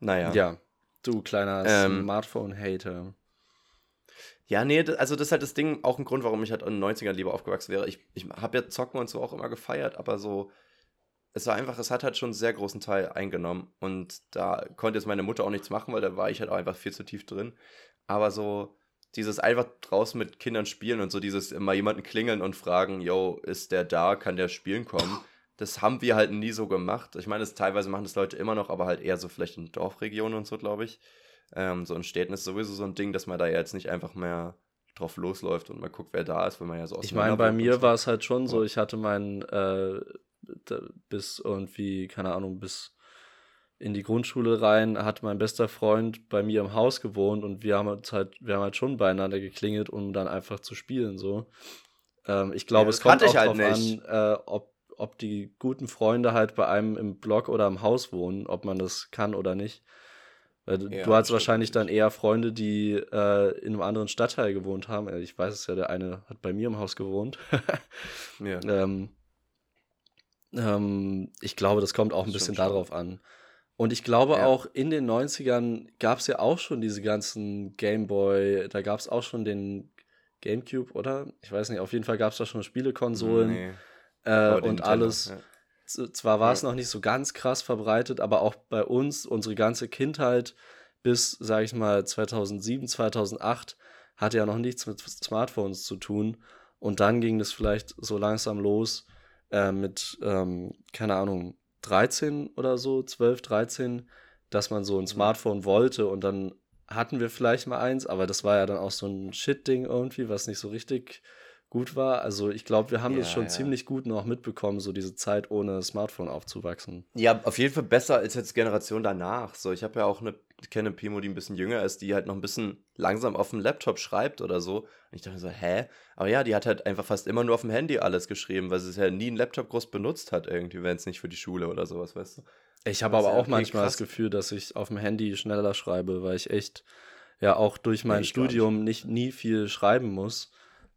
Naja. Ja, du kleiner Ähm. Smartphone-Hater. Ja, nee, also das ist halt das Ding, auch ein Grund, warum ich halt in den 90ern lieber aufgewachsen wäre. Ich, ich habe ja Zocken und so auch immer gefeiert, aber so, es war einfach, es hat halt schon einen sehr großen Teil eingenommen. Und da konnte jetzt meine Mutter auch nichts machen, weil da war ich halt auch einfach viel zu tief drin. Aber so, dieses einfach draußen mit Kindern spielen und so dieses immer jemanden klingeln und fragen, yo, ist der da, kann der spielen kommen? Das haben wir halt nie so gemacht. Ich meine, das teilweise machen das Leute immer noch, aber halt eher so vielleicht in Dorfregionen und so, glaube ich. Ähm, so in Städten ist sowieso so ein Ding, dass man da jetzt nicht einfach mehr drauf losläuft und mal guckt, wer da ist, weil man ja so Ich meine, bei mir war es halt schon so, ich hatte meinen, äh, bis irgendwie, keine Ahnung, bis in die Grundschule rein, hat mein bester Freund bei mir im Haus gewohnt und wir haben uns halt, wir haben halt schon beieinander geklingelt, um dann einfach zu spielen, so. Ähm, ich glaube, Ja, es kommt auch halt drauf nicht. an, äh, ob, ob die guten Freunde halt bei einem im Block oder im Haus wohnen, ob man das kann oder nicht. Weil du, Ja, du hast stimmt wahrscheinlich dann eher Freunde, die äh, in einem anderen Stadtteil gewohnt haben. Äh, Ich weiß es ja, der eine hat bei mir im Haus gewohnt. Ja. ähm, ähm, ich glaube, das kommt auch ein bisschen darauf an. Und ich glaube Ja. auch in den 90ern gab es ja auch schon diese ganzen Gameboy, da gab es auch schon den Gamecube, oder? Ich weiß nicht, auf jeden Fall gab es da schon Spielekonsolen Nee, äh, und Nintendo, alles. ja. Zwar war es Ja. noch nicht so ganz krass verbreitet, aber auch bei uns, unsere ganze Kindheit bis, sage ich mal, 2007, 2008 hatte ja noch nichts mit Smartphones zu tun. Und dann ging das vielleicht so langsam los äh, mit, ähm, keine Ahnung, 13 oder so, 12, 13, dass man so ein. Smartphone wollte und dann hatten wir vielleicht mal eins, aber das war ja dann auch so ein Shit-Ding irgendwie, was nicht so richtig gut war. Also ich glaube, wir haben das Ja, schon ja. ziemlich gut noch mitbekommen, so diese Zeit ohne Smartphone aufzuwachsen. Ja, auf jeden Fall besser als jetzt Generation danach. So, ich habe ja auch eine, ich kenne Pimo, die ein bisschen jünger ist, die halt noch ein bisschen langsam auf dem Laptop schreibt oder so. Und ich dachte so, hä? Aber ja, die hat halt einfach fast immer nur auf dem Handy alles geschrieben, weil sie es ja nie einen Laptop groß benutzt hat, irgendwie, wenn es nicht für die Schule oder sowas, weißt du? Ich habe Das aber ja auch okay, manchmal krass. das Gefühl, dass ich auf dem Handy schneller schreibe, weil ich echt ja auch durch mein nicht. Studium nicht nie viel schreiben muss.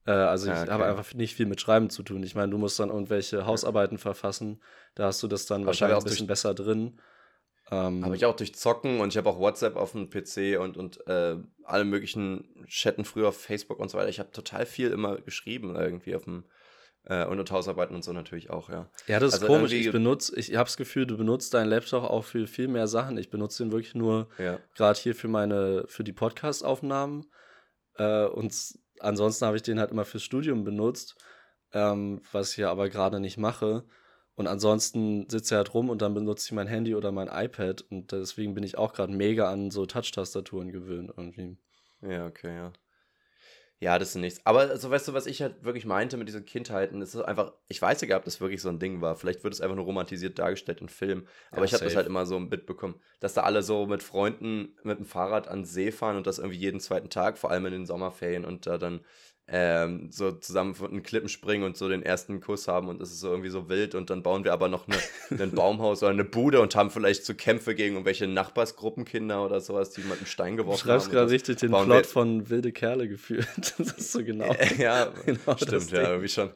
Äh, also ich Ja, okay. habe einfach nicht viel mit Schreiben zu tun. Ich meine, du musst dann irgendwelche Hausarbeiten verfassen, da hast du das dann Aber ich habe wahrscheinlich ein bisschen besser drin. Ähm, Aber ich auch durch Zocken und ich habe auch WhatsApp auf dem PC und, und äh, alle möglichen Chatten früher auf Facebook und so weiter. Ich habe total viel immer geschrieben irgendwie auf dem äh, und, und Hausarbeiten und so natürlich auch, ja. Ja, das ist Also komisch. Ich benutze, ich habe das Gefühl, du benutzt deinen Laptop auch für viel mehr Sachen. Ich benutze den wirklich nur Ja. gerade hier für meine, für die Podcast-Aufnahmen. Äh, und ansonsten habe ich den halt immer fürs Studium benutzt, ähm, was ich ja aber gerade nicht mache. Und ansonsten sitze ich halt rum und dann benutze ich mein Handy oder mein iPad. Und deswegen bin ich auch gerade mega an so Touch-Tastaturen gewöhnt irgendwie. Ja, okay, ja. Ja, das ist nichts. Aber also, weißt du, was ich halt wirklich meinte mit diesen Kindheiten, ist so einfach, ich weiß ja, ob das wirklich so ein Ding war. Vielleicht wird es einfach nur romantisiert dargestellt in Filmen. Aber Ja, ich habe das halt immer so mitbekommen, dass da alle so mit Freunden mit dem Fahrrad an See fahren und das irgendwie jeden zweiten Tag, vor allem in den Sommerferien und da dann ähm, so zusammen von den Klippen springen und so den ersten Kuss haben und es ist so irgendwie so wild und dann bauen wir aber noch eine, ein Baumhaus oder eine Bude und haben vielleicht so Kämpfe gegen irgendwelche Nachbarsgruppenkinder oder sowas, die mit einem Stein Du geworfen schreibst haben. gerade und richtig den Plot wir- von Wilde Kerle gefühlt. Das ist so genau. ja, genau das stimmt, ja, irgendwie schon.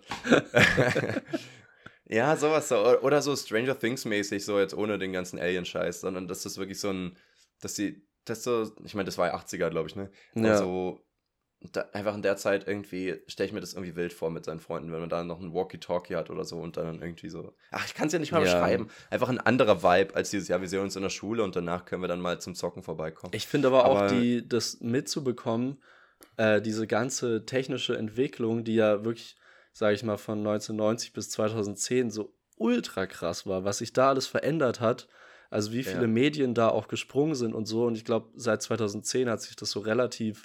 ja, sowas so. Oder so Stranger Things mäßig, so jetzt ohne den ganzen Alien-Scheiß, sondern dass das wirklich so ein, dass sie, das so, ich meine, das war ja 80er, glaube ich, ne? Und Ja. so, da, einfach in der Zeit irgendwie, stelle ich mir das irgendwie wild vor mit seinen Freunden, wenn man da noch ein Walkie-Talkie hat oder so und dann irgendwie so, ach, ich kann es ja nicht mal Ja. beschreiben. Einfach ein anderer Vibe als dieses Jahr, wir sehen uns in der Schule und danach können wir dann mal zum Zocken vorbeikommen. Ich finde aber auch, Aber- die, das mitzubekommen, äh, diese ganze technische Entwicklung, die ja wirklich, sage ich mal, von 1990 bis 2010 so ultra krass war, was sich da alles verändert hat. Also wie viele Ja. Medien da auch gesprungen sind und so. Und ich glaube, seit 2010 hat sich das so relativ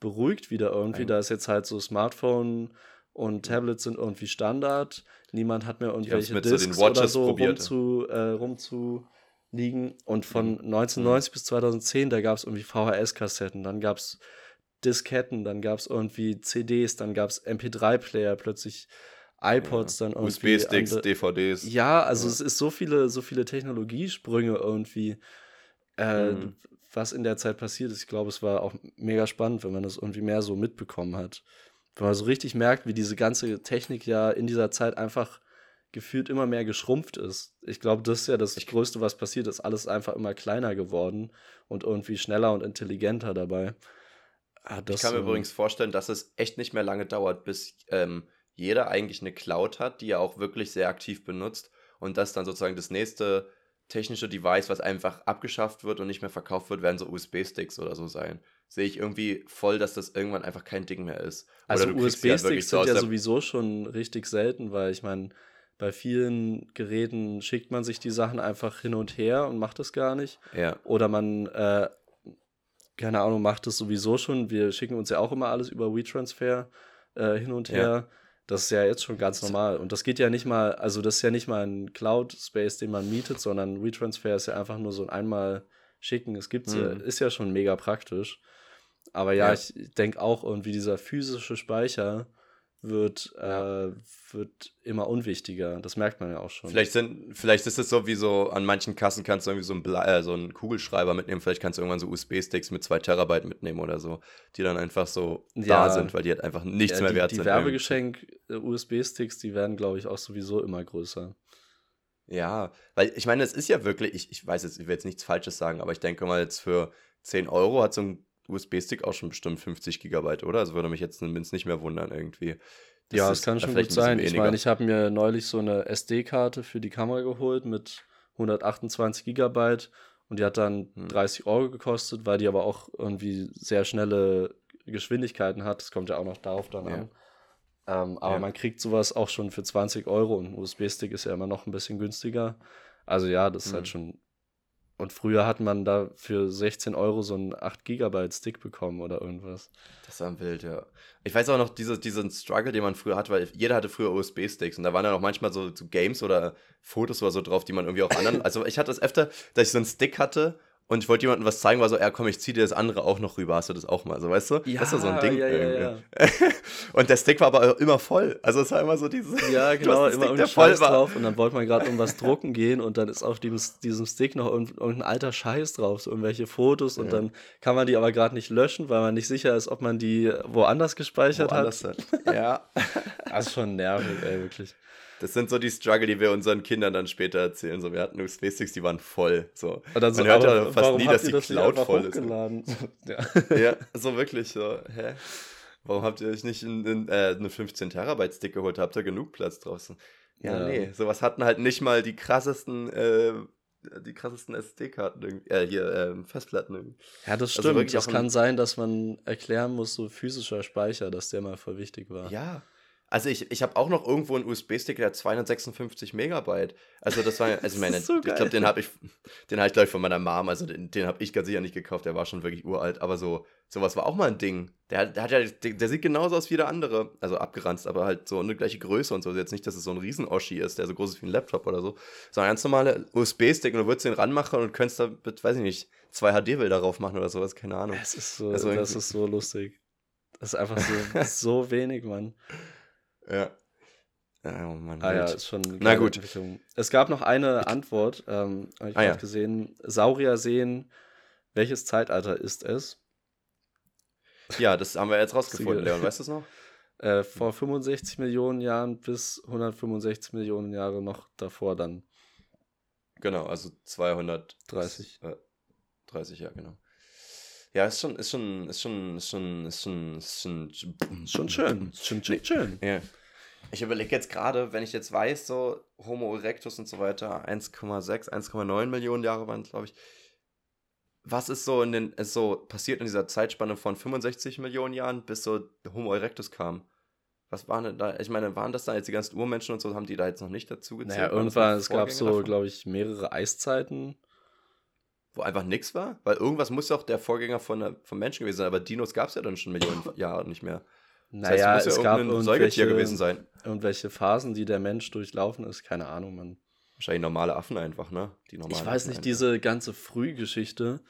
beruhigt wieder irgendwie. Da ist jetzt halt so Smartphone und Tablets sind irgendwie Standard. Niemand hat mehr irgendwelche mit so den Discs oder so probiert. rumzu, äh, rumzuliegen. Und von Mhm. 1990 bis 2010, da gab es irgendwie VHS-Kassetten, dann gab es Disketten, dann gab es irgendwie CDs, dann gab es MP3-Player, plötzlich iPods, dann irgendwie. USB-Sticks, DVDs. ja, also Ja. es ist so viele, so viele Technologiesprünge irgendwie, äh, Mhm. Was in der Zeit passiert ist. Ich glaube, es war auch mega spannend, wenn man das irgendwie mehr so mitbekommen hat. Wenn man so richtig merkt, wie diese ganze Technik ja in dieser Zeit einfach gefühlt immer mehr geschrumpft ist. Ich glaube, das ist ja das Größte, was passiert ist. Alles einfach immer kleiner geworden und irgendwie schneller und intelligenter dabei. Ah, ich kann mir ähm, übrigens vorstellen, dass es echt nicht mehr lange dauert, bis ähm, jeder eigentlich eine Cloud hat, die er auch wirklich sehr aktiv benutzt und das dann sozusagen das nächste technische Device, was einfach abgeschafft wird und nicht mehr verkauft wird, werden so USB-Sticks oder so sein. Sehe ich irgendwie voll, dass das irgendwann einfach kein Ding mehr ist. Also USB-Sticks halt sind ja sowieso schon richtig selten, weil ich meine, bei vielen Geräten schickt man sich die Sachen einfach hin und her und macht es gar nicht. Ja. Oder man, äh, keine Ahnung, macht es sowieso schon. Wir schicken uns ja auch immer alles über WeTransfer äh, hin und her. Das ist ja jetzt schon ganz normal. Und das geht ja nicht mal, also das ist ja nicht mal ein Cloud-Space, den man mietet, sondern WeTransfer ist ja einfach nur so ein einmal schicken. Es gibt's mhm. ja, ist ja schon mega praktisch. Aber ja, ja. ich denke auch irgendwie dieser physische Speicher wird, äh, wird immer unwichtiger. Das merkt man ja auch schon. Vielleicht, sind, vielleicht ist es so wie so, an manchen Kassen kannst du irgendwie so einen, äh, so einen Kugelschreiber mitnehmen. Vielleicht kannst du irgendwann so USB-Sticks mit zwei Terabyte mitnehmen oder so, die dann einfach so ja, da sind, weil die halt einfach nichts ja, mehr die, wert die sind. Die Werbegeschenk-USB-Sticks, äh, die werden, glaube ich, auch sowieso immer größer. Ja, weil ich meine, es ist ja wirklich, ich, ich weiß jetzt, ich will jetzt nichts Falsches sagen, aber ich denke mal, jetzt für 10 Euro hat so ein USB-Stick auch schon bestimmt 50 Gigabyte, oder? Also würde mich jetzt nicht mehr wundern irgendwie. Das ja, es kann schon gut sein. Ich meine, ich habe mir neulich so eine SD-Karte für die Kamera geholt mit 128 Gigabyte und die hat dann hm. 30 Euro gekostet, weil die aber auch irgendwie sehr schnelle Geschwindigkeiten hat. Das kommt ja auch noch darauf dann ja. an. Ähm, aber ja. man kriegt sowas auch schon für 20 Euro und ein USB-Stick ist ja immer noch ein bisschen günstiger. Also ja, das ist halt hm. halt schon und früher hat man da für 16 Euro so einen 8 Gigabyte Stick bekommen oder irgendwas. Das war wild, ja. Ich weiß auch noch diese, diesen Struggle, den man früher hatte, weil jeder hatte früher USB-Sticks und da waren dann auch manchmal so, so Games oder Fotos oder so drauf, die man irgendwie auch anderen. also ich hatte das öfter, dass ich so einen Stick hatte und ich wollte jemandem was zeigen, war so, ja komm, ich zieh dir das andere auch noch rüber, hast du das auch mal, so weißt du? Ja, das ist so ein Ding. Ja, ja, ja. und der Stick war aber immer voll. Also es war immer so dieses. Ja, genau, immer Stick, der voll war. drauf und dann wollte man gerade um was drucken gehen und dann ist auf diesem, diesem Stick noch irgendein alter Scheiß drauf, so irgendwelche Fotos und dann kann man die aber gerade nicht löschen, weil man nicht sicher ist, ob man die woanders gespeichert woanders hat. hat. Ja. das ist schon nervig, ey, wirklich. Das sind so die Struggle, die wir unseren Kindern dann später erzählen. So, wir hatten USB-Sticks, die waren voll. So. Man so, hört ja fast nie, dass die das Cloud voll ist. ja. ja, so wirklich so. Hä? Warum habt ihr euch nicht einen, äh, eine 15 Terabyte Stick geholt? Habt ihr genug Platz draußen? Ja, ja. nee, sowas hatten halt nicht mal die krassesten, äh, die krassesten SD-Karten, äh, hier, äh, Festplatten. Irgendwie. Ja, das also stimmt. Also das kann sein, dass man erklären muss, so physischer Speicher, dass der mal voll wichtig war. Ja, also ich, ich habe auch noch irgendwo einen USB-Stick, der hat 256 Megabyte. Also das war, also ich meine, so ich glaube, den habe ich, den habe ich glaube ich von meiner Mom, also den, den habe ich ganz sicher nicht gekauft, der war schon wirklich uralt, aber so, sowas war auch mal ein Ding. Der, der hat ja, der, der, sieht genauso aus wie der andere, also abgeranzt, aber halt so eine gleiche Größe und so. Jetzt nicht, dass es so ein Riesen-Oschi ist, der so groß ist wie ein Laptop oder so, sondern ein ganz normaler USB-Stick und du würdest den ranmachen und könntest da weiß ich nicht, zwei HD-Bilder drauf machen oder sowas, keine Ahnung. Das ist so, also das ist so lustig. Das ist einfach so, so wenig, Mann. Ja. Oh Mann, ah ja, ist schon Na gut. Es gab noch eine Antwort, ähm, habe ich ah, ja. gesehen. Saurier sehen, welches Zeitalter ist es? Ja, das haben wir jetzt rausgefunden, Leon. Weißt du es noch? Äh, vor 65 Millionen Jahren bis 165 Millionen Jahre noch davor dann. Genau, also 230. Äh, 30, ja, genau. Ja, ist schon, ist schon, ist schon, ist schon, ist schon, ist schon, schon schön. Schon, schon schön. Ja. Ich überlege jetzt gerade, wenn ich jetzt weiß, so Homo erectus und so weiter, 1,6, 1,9 Millionen Jahre waren, glaube ich. Was ist so in den, ist so passiert in dieser Zeitspanne von 65 Millionen Jahren, bis so Homo erectus kam? Was waren denn da? Ich meine, waren das dann jetzt die ganzen Urmenschen und so, haben die da jetzt noch nicht dazu gezählt? Naja, irgendwann, es gab so, glaube ich, mehrere Eiszeiten. Wo einfach nichts war? Weil irgendwas muss ja auch der Vorgänger von, vom Menschen gewesen sein, aber Dinos gab es ja dann schon Millionen Jahre nicht mehr. Naja, das heißt, es gab irgendwelche, gewesen sein. irgendwelche Phasen, die der Mensch durchlaufen ist. Keine Ahnung, man. Wahrscheinlich normale Affen einfach, ne? Die normalen ich weiß nicht, einfach. diese ganze Frühgeschichte,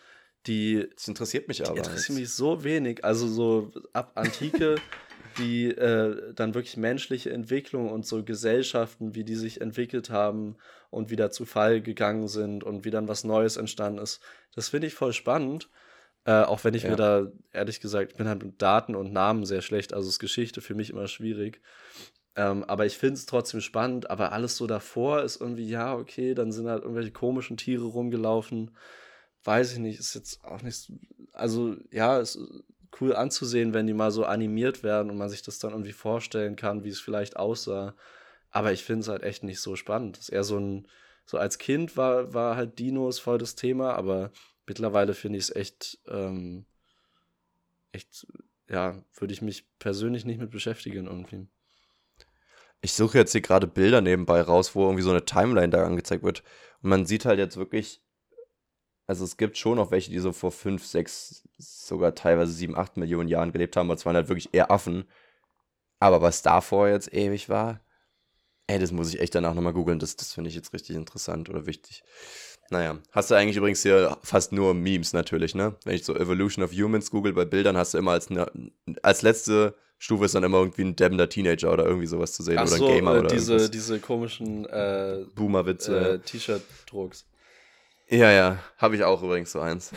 die. Das interessiert mich aber. interessiert mich so wenig. Also so ab Antike, wie äh, dann wirklich menschliche Entwicklung und so Gesellschaften, wie die sich entwickelt haben und wieder zu Fall gegangen sind und wie dann was Neues entstanden ist. Das finde ich voll spannend. Äh, auch wenn ich ja. mir da, ehrlich gesagt, ich bin halt mit Daten und Namen sehr schlecht, also ist Geschichte für mich immer schwierig. Ähm, aber ich finde es trotzdem spannend, aber alles so davor ist irgendwie, ja, okay, dann sind halt irgendwelche komischen Tiere rumgelaufen. Weiß ich nicht, ist jetzt auch nicht, also ja, ist cool anzusehen, wenn die mal so animiert werden und man sich das dann irgendwie vorstellen kann, wie es vielleicht aussah. Aber ich finde es halt echt nicht so spannend. Das ist eher so ein, so als Kind war, war halt Dinos voll das Thema, aber mittlerweile finde ich es echt, ähm, echt, ja, würde ich mich persönlich nicht mit beschäftigen irgendwie. Ich suche jetzt hier gerade Bilder nebenbei raus, wo irgendwie so eine Timeline da angezeigt wird. Und man sieht halt jetzt wirklich, also es gibt schon noch welche, die so vor 5, 6, sogar teilweise 7, 8 Millionen Jahren gelebt haben, aber es waren halt wirklich eher Affen. Aber was davor jetzt ewig war, ey, das muss ich echt danach nochmal googeln, das, das finde ich jetzt richtig interessant oder wichtig. Naja, hast du eigentlich übrigens hier fast nur Memes natürlich, ne? Wenn ich so Evolution of Humans google bei Bildern, hast du immer als, ne, als letzte Stufe ist dann immer irgendwie ein debbender Teenager oder irgendwie sowas zu sehen Ach oder so, ein Gamer äh, oder diese, irgendwas. diese komischen äh, Boomer-Witze. äh, T-Shirt-Drucks. Ja, ja, habe ich auch übrigens so eins.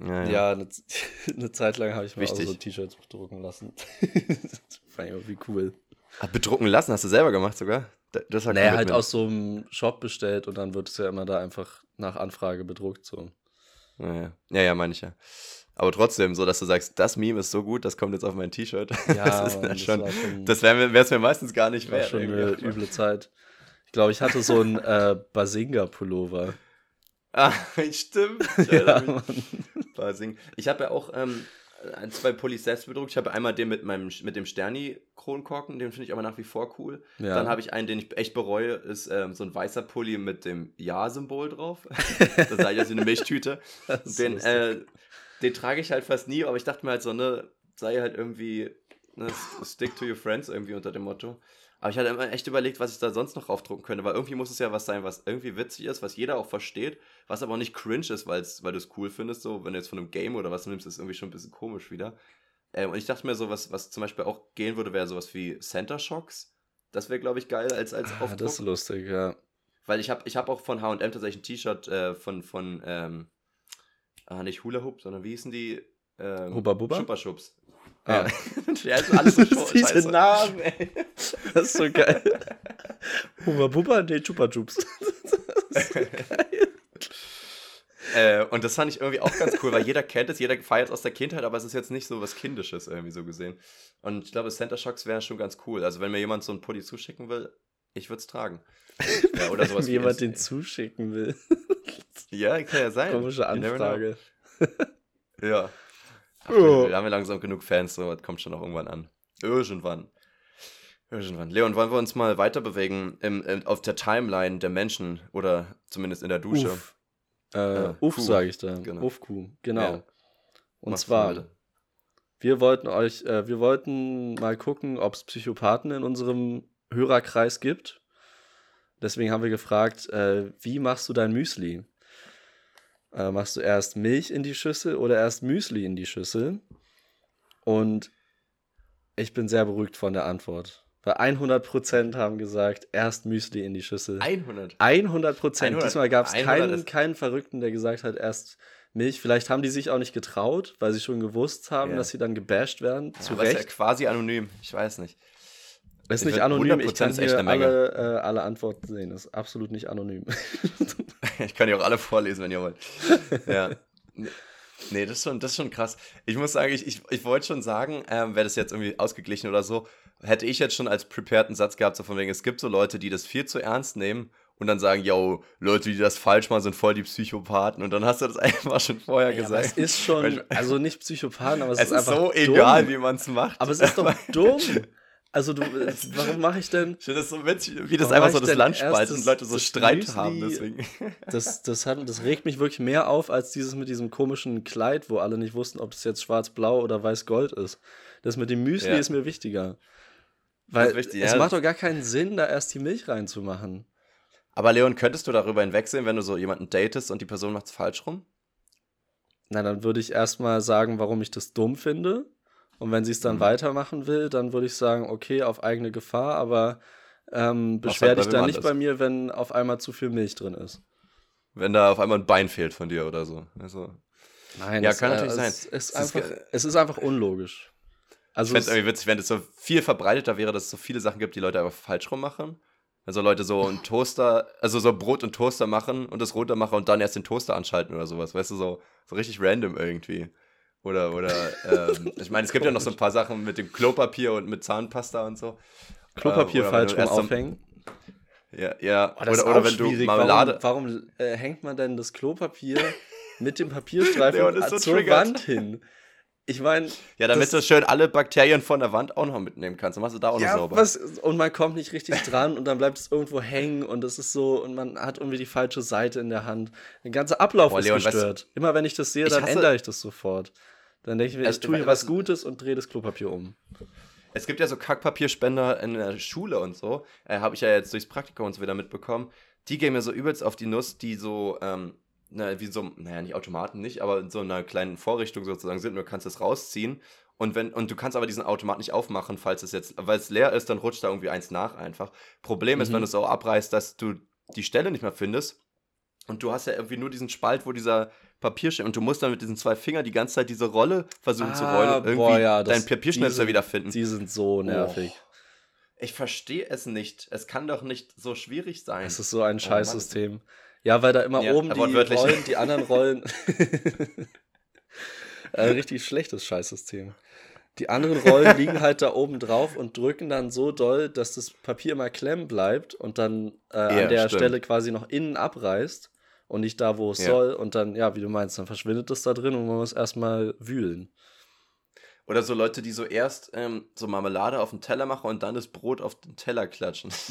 Ja, ja. Ja, eine, eine Zeit lang habe ich mir auch so T-Shirts bedrucken lassen. Fand ich irgendwie cool. Ah, bedrucken lassen, hast du selber gemacht sogar? Da- Das war Naja, halt aus so einem Shop bestellt und dann wird es ja immer da einfach nach Anfrage bedruckt. So. Ja, ja, ja, meine ich ja. Aber trotzdem, so dass du sagst, das Meme ist so gut, das kommt jetzt auf mein T-Shirt. Ja, das ist das schon, war schon- das wäre es mir meistens gar nicht War wert. schon eine üble Zeit. Ich glaube, ich hatte so einen äh, Basinga-Pullover. Ah, stimmt. Ich, Ja, ich habe ja auch ähm, zwei Pullis selbst bedruckt. Ich habe einmal den mit meinem mit dem Sterni-Kronkorken, den finde ich aber nach wie vor cool. Ja. Dann habe ich einen, den ich echt bereue, ist ähm, so ein weißer Pulli mit dem Ja-Symbol drauf. das sah ich aus wie eine Milchtüte. Den, äh, den trage ich halt fast nie, aber ich dachte mir halt so, ne, sei halt irgendwie, ne, stick to your friends irgendwie unter dem Motto. Aber ich hatte immer echt überlegt, was ich da sonst noch draufdrucken könnte, weil irgendwie muss es ja was sein, was irgendwie witzig ist, was jeder auch versteht, was aber auch nicht cringe ist, weil's, weil du es cool findest, so, wenn du jetzt von einem Game oder was nimmst, ist irgendwie schon ein bisschen komisch wieder. Ähm, und ich dachte mir so, was, was zum Beispiel auch gehen würde, wäre sowas wie Center Shocks. Das wäre, glaube ich, geil als, als ah, Aufdruck. das ist lustig, ja. Weil ich habe ich hab auch von H&M tatsächlich ein T-Shirt äh, von, von ähm, ah, nicht Hula Hoop, sondern wie hießen die? Ähm, Hubba Bubba? Schuppa Schubs. Ja. ja, ist alles so scho- Diese scheiße. Namen, ey. Das ist so geil. Hubba Bubba, nee, Chupa Chups. Äh, und das fand ich irgendwie auch ganz cool, weil jeder kennt es, jeder feiert es aus der Kindheit, aber es ist jetzt nicht so was Kindisches irgendwie so gesehen. Und ich glaube, Center Shocks wären schon ganz cool. Also wenn mir jemand so einen Pulli zuschicken will, ich würde es tragen. Ja, oder sowas Wenn jemand den zuschicken will. Ja, kann ja sein. Komische. Anfrage. Ja. Ach, Ja. Wir haben ja langsam genug Fans, so das kommt schon noch irgendwann an. Irgendwann. Irgendwann. Leon, wollen wir uns mal weiter bewegen im, im, auf der Timeline der Menschen oder zumindest in der Dusche? Uff. Äh, Uff, Kuh. sage ich da. Genau. Uff, Kuh. Genau. Ja. Und Mach's zwar, wir wollten euch, äh, wir wollten mal gucken, ob es Psychopathen in unserem Hörerkreis gibt. Deswegen haben wir gefragt, äh, wie machst du dein Müsli? Äh, machst du erst Milch in die Schüssel oder erst Müsli in die Schüssel? Und ich bin sehr beruhigt von der Antwort. Weil 100% haben gesagt, erst Müsli in die Schüssel. 100. 100 Prozent. 100 Diesmal gab es 100 keinen, keinen Verrückten, der gesagt hat, erst Milch. Vielleicht haben die sich auch nicht getraut, weil sie schon gewusst haben, Ja. dass sie dann gebasht werden. Ja, Zu aber ist ja Recht. quasi anonym. Ich weiß nicht. Es ist ich nicht anonym. Ich 100% kann hier alle, äh, alle Antworten sehen. Das ist absolut nicht anonym. Ich kann die auch alle vorlesen, wenn ihr wollt. ja. Nee, das ist, schon, das ist schon krass. Ich muss sagen, ich, ich, ich wollte schon sagen, ähm, wäre das jetzt irgendwie ausgeglichen oder so, hätte ich jetzt schon als prepared einen Satz gehabt, so von wegen, es gibt so Leute, die das viel zu ernst nehmen und dann sagen, yo, Leute, die das falsch machen, sind voll die Psychopathen. Und dann hast du das einfach schon vorher Ja, gesagt. es ist schon, also nicht Psychopathen, aber es, es ist ist einfach so dumm. egal, wie man es macht. Aber es ist doch dumm. Also du, warum mache ich denn? Ich finde das so witzig, wie das einfach so das Land spaltet und Leute so Streit Müsli- haben, deswegen. Das, das, hat, das regt mich wirklich mehr auf als dieses mit diesem komischen Kleid, wo alle nicht wussten, ob das jetzt schwarz-blau oder weiß-gold ist. Das mit dem Müsli Ja. ist mir wichtiger. Weil wichtig, es ja. macht doch gar keinen Sinn, da erst die Milch reinzumachen. Aber Leon, könntest du darüber hinwegsehen, wenn du so jemanden datest und die Person macht es falsch rum? Na, dann würde ich erstmal sagen, warum ich das dumm finde. Und wenn sie es dann Mhm. weitermachen will, dann würde ich sagen, okay, auf eigene Gefahr, aber ähm, beschwer dich dann nicht bei mir, wenn auf einmal zu viel Milch drin ist. Wenn da auf einmal ein Bein fehlt von dir oder so. Also, Nein, Ja, das, kann äh, natürlich sein. Ist Es ist einfach, ge- es ist einfach unlogisch. Also ich fände es irgendwie witzig, wenn es so viel verbreiteter wäre, dass es so viele Sachen gibt, die Leute einfach falsch rum machen. Also Leute so einen Toaster, also so Brot und Toaster machen und das runter machen und dann erst den Toaster anschalten oder sowas. Weißt du, so, so richtig random irgendwie. Oder, oder, ähm, ich meine, es gibt ja noch so ein paar Sachen mit dem Klopapier und mit Zahnpasta und so. Klopapier äh, falsch rum aufhängen. Ja, ja. Oh, oder, oder wenn du Marmelade. Warum, warum äh, hängt man denn das Klopapier mit dem Papierstreifen so zur triggert. Wand hin? Ich meine. Ja, damit du schön alle Bakterien von der Wand auch noch mitnehmen kannst. Dann machst du da auch ja, noch sauber. Was, und man kommt nicht richtig dran und dann bleibt es irgendwo hängen und das ist so, und man hat irgendwie die falsche Seite in der Hand. Der ganze Ablauf Boah, ist Leon, gestört. Weißt, Immer wenn ich das sehe, dann hasse, ändere ich das sofort. Dann denke ich mir, ich tue hier was Gutes und drehe das Klopapier um. Es gibt ja so Kackpapierspender in der Schule und so. Äh, Habe ich ja jetzt durchs Praktikum und so wieder mitbekommen. Die gehen mir so übelst auf die Nuss, die so ähm, na, wie so, naja, nicht Automaten nicht, aber in so einer kleinen Vorrichtung sozusagen sind. Du kannst es rausziehen und wenn, und du kannst aber diesen Automat nicht aufmachen, falls es jetzt, weil es leer ist, dann rutscht da irgendwie eins nach einfach. Problem mhm. ist, wenn du es auch abreißt, dass du die Stelle nicht mehr findest. Und du hast ja irgendwie nur diesen Spalt, wo dieser Papier steht. Und du musst dann mit diesen zwei Fingern die ganze Zeit diese Rolle versuchen ah, zu rollen und irgendwie boah, ja, deinen Papierschnipsel wiederfinden. Die sind so nervig. Oh. Ich verstehe es nicht. Es kann doch nicht so schwierig sein. Es ist so ein oh, Scheißsystem. Oh, ja, weil da immer ja, oben die Rollen, die anderen Rollen. Ein richtig schlechtes Scheißsystem. Die anderen Rollen liegen halt da oben drauf und drücken dann so doll, dass das Papier immer klemmen bleibt und dann äh, ja, an der stimmt. Stelle quasi noch innen abreißt und nicht da, wo es ja. soll. Und dann, ja, wie du meinst, dann verschwindet das da drin und man muss erstmal wühlen. Oder so Leute, die so erst ähm, so Marmelade auf den Teller machen und dann das Brot auf den Teller klatschen.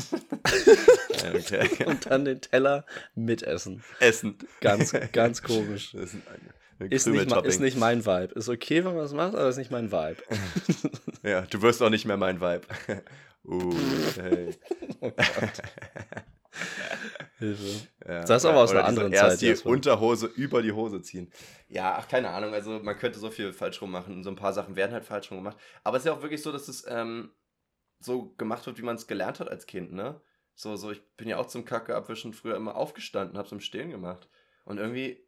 Und dann den Teller mitessen. Essen. Ganz, ganz komisch. Ist, ist, nicht, ist nicht mein Vibe. Ist okay, wenn man es macht, aber ist nicht mein Vibe. ja, du wirst auch nicht mehr mein Vibe. Uh, hey. oh Gott. Hilfe. Ja, das ist aber aus einer anderen Zeit. Erst die Unterhose über die Hose ziehen. Ja, ach, keine Ahnung. Also, man könnte so viel falsch rummachen. So ein paar Sachen werden halt falsch rum gemacht. Aber es ist ja auch wirklich so, dass es ähm, so gemacht wird, wie man es gelernt hat als Kind, ne? So, so, ich bin ja auch zum Kacke abwischen früher immer aufgestanden, hab's im Stehen gemacht. Und irgendwie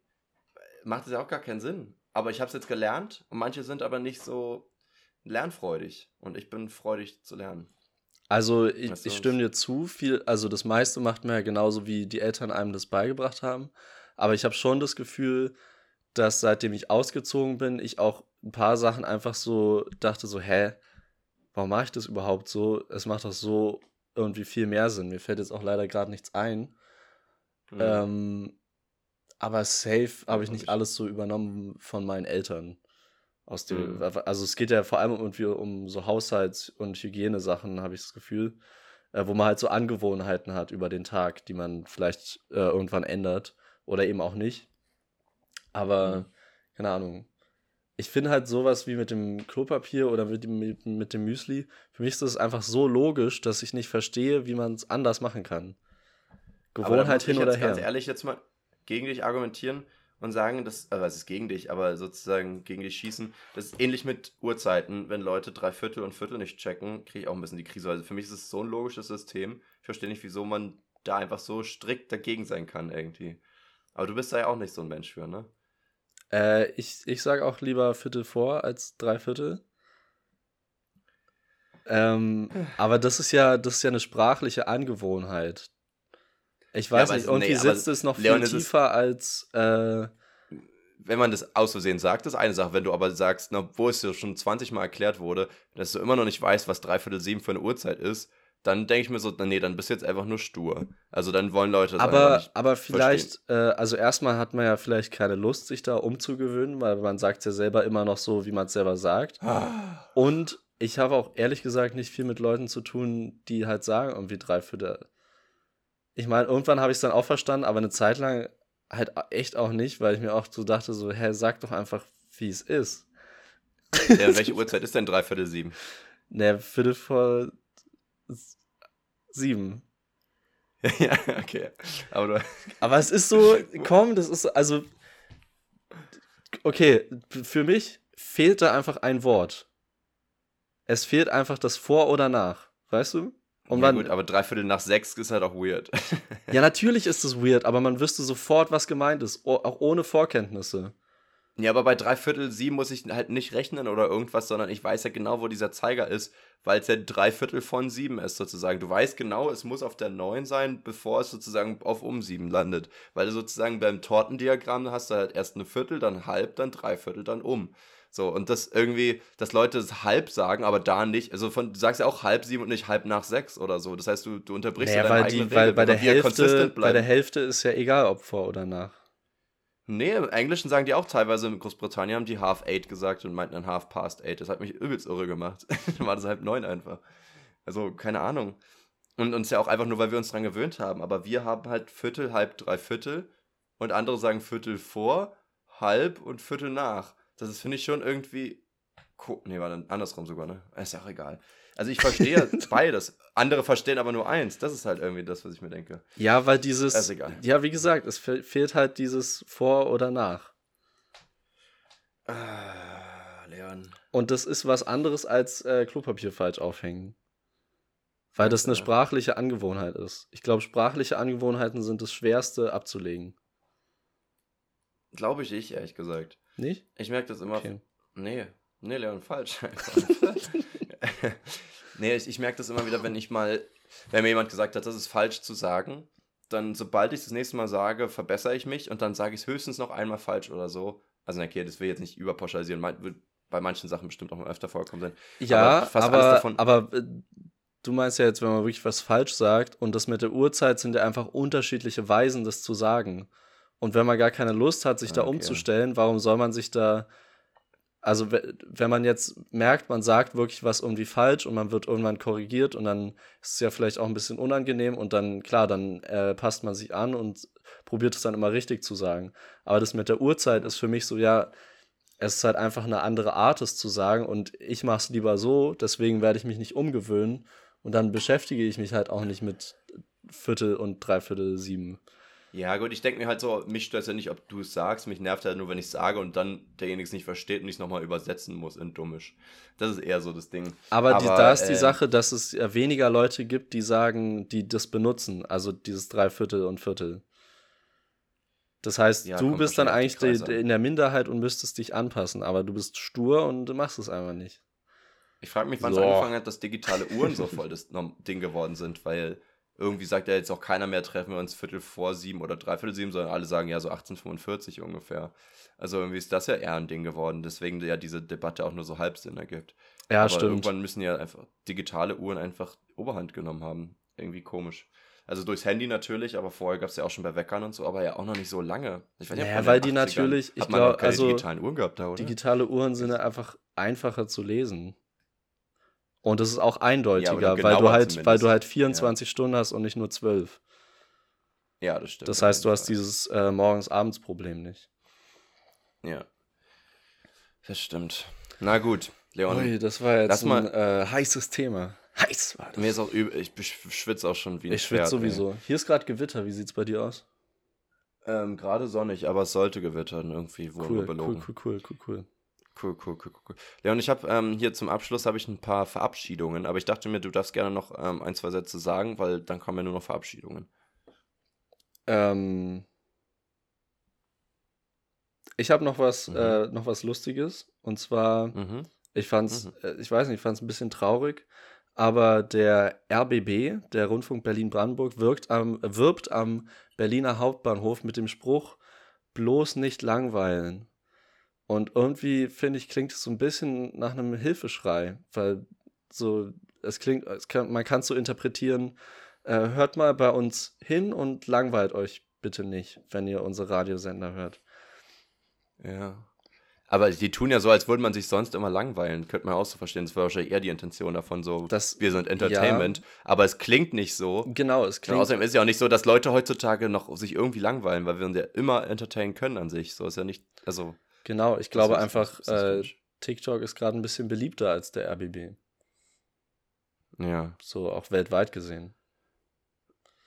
macht es ja auch gar keinen Sinn. Aber ich hab's jetzt gelernt und manche sind aber nicht so lernfreudig. Und ich bin freudig zu lernen. Also ich, ich stimme dir zu, viel, also das meiste macht man ja genauso, wie die Eltern einem das beigebracht haben. Aber ich habe schon das Gefühl, dass seitdem ich ausgezogen bin, ich auch ein paar Sachen einfach so dachte, so, hä, warum mache ich das überhaupt so? Es macht doch so irgendwie viel mehr Sinn. Mir fällt jetzt auch leider gerade nichts ein. Mhm. Ähm, aber safe habe ich nicht alles so übernommen von meinen Eltern. Aus dem, mhm. Also es geht ja vor allem irgendwie um so Haushalts- und Hygienesachen, habe ich das Gefühl, äh, wo man halt so Angewohnheiten hat über den Tag, die man vielleicht äh, irgendwann ändert oder eben auch nicht. Aber, mhm. keine Ahnung. Ich finde halt sowas wie mit dem Klopapier oder mit dem, mit, mit dem Müsli, für mich ist das einfach so logisch, dass ich nicht verstehe, wie man es anders machen kann. Gewohnheit hin oder her. Ganz ehrlich jetzt mal gegen dich argumentieren und sagen, dass, also es ist gegen dich, aber sozusagen gegen dich schießen. Das ist ähnlich mit Uhrzeiten. Wenn Leute drei Viertel und Viertel nicht checken, kriege ich auch ein bisschen die Krise. Also für mich ist es so ein logisches System. Ich verstehe nicht, wieso man da einfach so strikt dagegen sein kann irgendwie. Aber du bist da ja auch nicht so ein Mensch für, ne? Äh, ich, ich sage auch lieber Viertel vor als drei Viertel. Ähm, aber das ist ja, das ist ja eine sprachliche Angewohnheit. Ich weiß ja, nicht, irgendwie nee, sitzt es noch viel Leon, tiefer als. Äh, wenn man das aus Versehen sagt, ist eine Sache. Wenn du aber sagst, na, wo es dir schon 20 Mal erklärt wurde, dass du immer noch nicht weißt, was dreiviertel sieben für eine Uhrzeit ist, dann denke ich mir so, nee, dann bist du jetzt einfach nur stur. Also dann wollen Leute das aber, nicht Aber vielleicht, äh, also erstmal hat man ja vielleicht keine Lust, sich da umzugewöhnen, weil man sagt es ja selber immer noch so, wie man es selber sagt. Ah. Und ich habe auch ehrlich gesagt nicht viel mit Leuten zu tun, die halt sagen, irgendwie dreiviertel ich meine, irgendwann habe ich es dann auch verstanden, aber eine Zeit lang halt echt auch nicht, weil ich mir auch so dachte, so, hä, sag doch einfach, wie es ist. Ja, welche Uhrzeit ist denn dreiviertel sieben? Ne, Viertel vor sieben. ja, okay. Aber, aber es ist so, komm, das ist, also, okay, für mich fehlt da einfach ein Wort. Es fehlt einfach das Vor oder Nach, weißt du? Und ja, man, gut, aber dreiviertel nach sechs ist halt auch weird. ja, natürlich ist es weird, aber man wüsste sofort, was gemeint ist, auch ohne Vorkenntnisse. Ja, aber bei dreiviertel sieben muss ich halt nicht rechnen oder irgendwas, sondern ich weiß ja genau, wo dieser Zeiger ist, weil es ja dreiviertel von sieben ist sozusagen. Du weißt genau, es muss auf der neun sein, bevor es sozusagen auf um sieben landet. Weil du sozusagen beim Tortendiagramm hast du halt erst eine Viertel, dann halb, dann dreiviertel, dann um. So, und das irgendwie, dass Leute es halb sagen, aber da nicht. Also von, du sagst ja auch halb sieben und nicht halb nach sechs oder so. Das heißt, du, du unterbrichst naja, ja deine weil die, weil bei der, Hälfte, bei der Hälfte ist ja egal, ob vor oder nach. Nee, im Englischen sagen die auch teilweise, in Großbritannien haben die half eight gesagt und meinten dann half past eight. Das hat mich übelst irre gemacht. dann war das halb neun einfach. Also, keine Ahnung. Und uns ja auch einfach nur, weil wir uns dran gewöhnt haben. Aber wir haben halt Viertel, halb, drei Viertel. Und andere sagen Viertel vor, halb und Viertel nach. Das ist, finde ich, schon irgendwie. Nee, war dann andersrum sogar, ne? Ist ja auch egal. Also ich verstehe beides. Andere verstehen aber nur eins. Das ist halt irgendwie das, was ich mir denke. Ja, weil dieses. Ist egal. Ja, wie gesagt, es fehlt halt dieses Vor oder Nach. Ah, Leon. Und das ist was anderes als äh, Klopapier falsch aufhängen. Weil das eine sprachliche Angewohnheit ist. Ich glaube, sprachliche Angewohnheiten sind das Schwerste abzulegen. Glaube ich ich, ehrlich gesagt. Nicht? Ich merke das immer. Okay. Nee, nee, Leon, falsch. nee, ich, ich merke das immer wieder, wenn ich mal, wenn mir jemand gesagt hat, das ist falsch zu sagen, dann sobald ich das nächste Mal sage, verbessere ich mich und dann sage ich es höchstens noch einmal falsch oder so. Also okay, das will jetzt nicht überpauschalisieren, wird bei manchen Sachen bestimmt auch mal öfter vorkommen sein. Ja, aber, aber, davon, aber äh, du meinst ja jetzt, wenn man wirklich was falsch sagt und das mit der Uhrzeit sind ja einfach unterschiedliche Weisen, das zu sagen. Und wenn man gar keine Lust hat, sich okay. da umzustellen, warum soll man sich da also wenn man jetzt merkt, man sagt wirklich was irgendwie falsch und man wird irgendwann korrigiert und dann ist es ja vielleicht auch ein bisschen unangenehm und dann, klar, dann äh, passt man sich an und probiert es dann immer richtig zu sagen. Aber das mit der Uhrzeit ist für mich so, ja, es ist halt einfach eine andere Art, es zu sagen und ich mache es lieber so, deswegen werde ich mich nicht umgewöhnen und dann beschäftige ich mich halt auch nicht mit Viertel und Dreiviertel sieben. Ja, gut, ich denke mir halt so, mich stört es ja nicht, ob du es sagst, mich nervt halt nur, wenn ich es sage und dann derjenige es nicht versteht und ich es nochmal übersetzen muss in Dummisch. Das ist eher so das Ding. Aber, Aber die, da ist die äh, Sache, dass es ja weniger Leute gibt, die sagen, die das benutzen, also dieses Dreiviertel und Viertel. Das heißt, ja, du bist dann eigentlich in der Minderheit und müsstest dich anpassen, aber du bist stur und machst es einfach nicht. Ich frage mich, wann es so. angefangen hat, dass digitale Uhren so voll das Ding geworden sind, weil irgendwie sagt ja jetzt auch keiner mehr, treffen wir uns Viertel vor sieben oder dreiviertel sieben, sondern alle sagen ja so 1845 ungefähr. Also irgendwie ist das ja eher ein Ding geworden, deswegen ja diese Debatte auch nur so halb Sinn ergibt. Ja, Aber stimmt. Irgendwann müssen ja einfach digitale Uhren einfach Oberhand genommen haben. Irgendwie komisch. Also durchs Handy natürlich, aber vorher gab es ja auch schon bei Weckern und so, aber ja auch noch nicht so lange. Ich weiß ja, weil die natürlich, ich glaube, also digitalen Uhren gehabt da, oder? digitale Uhren sind ja einfach einfacher zu lesen. Und es ist auch eindeutiger, ja, weil du halt, weil du halt 24 ja. Stunden hast und nicht nur 12. Ja, das stimmt. Das heißt, du hast dieses äh, Morgens-Abends-Problem nicht. Ja. Das stimmt. Na gut, Leon. Ui, das war jetzt ein mal, äh, heißes Thema. Heiß war das. Mir ist auch übel, ich schwitze auch schon wie ein Ich schwitze sowieso. Ey. Hier ist gerade Gewitter. Wie sieht's bei dir aus? Ähm, gerade sonnig, aber es sollte gewittern irgendwie, wo cool, belogen. Cool, cool, cool, cool. Cool, cool, cool, cool. Leon, ich habe ähm, hier zum Abschluss habe ich ein paar Verabschiedungen, aber ich dachte mir, du darfst gerne noch ähm, ein, zwei Sätze sagen, weil dann kommen ja nur noch Verabschiedungen. Ähm, ich habe noch was, mhm. äh, noch was Lustiges und zwar, mhm. ich fand's, mhm. äh, ich weiß nicht, ich fand's ein bisschen traurig, aber der RBB, der Rundfunk Berlin-Brandenburg, wirkt am, wirbt am Berliner Hauptbahnhof mit dem Spruch bloß nicht langweilen. Und irgendwie, finde ich, klingt es so ein bisschen nach einem Hilfeschrei, weil so, es klingt, es kann, man kann es so interpretieren, äh, hört mal bei uns hin und langweilt euch bitte nicht, wenn ihr unsere Radiosender hört. Ja. Aber die tun ja so, als würde man sich sonst immer langweilen. Könnte man auch so verstehen. Das war wahrscheinlich eher die Intention davon, so, das, wir sind Entertainment. Ja. Aber es klingt nicht so. Genau, es klingt. Und außerdem ist es ja auch nicht so, dass Leute heutzutage noch sich irgendwie langweilen, weil wir uns ja immer entertainen können an sich. So ist ja nicht, also. Genau, ich glaube einfach, äh, TikTok ist gerade ein bisschen beliebter als der RBB. Ja. So auch weltweit gesehen.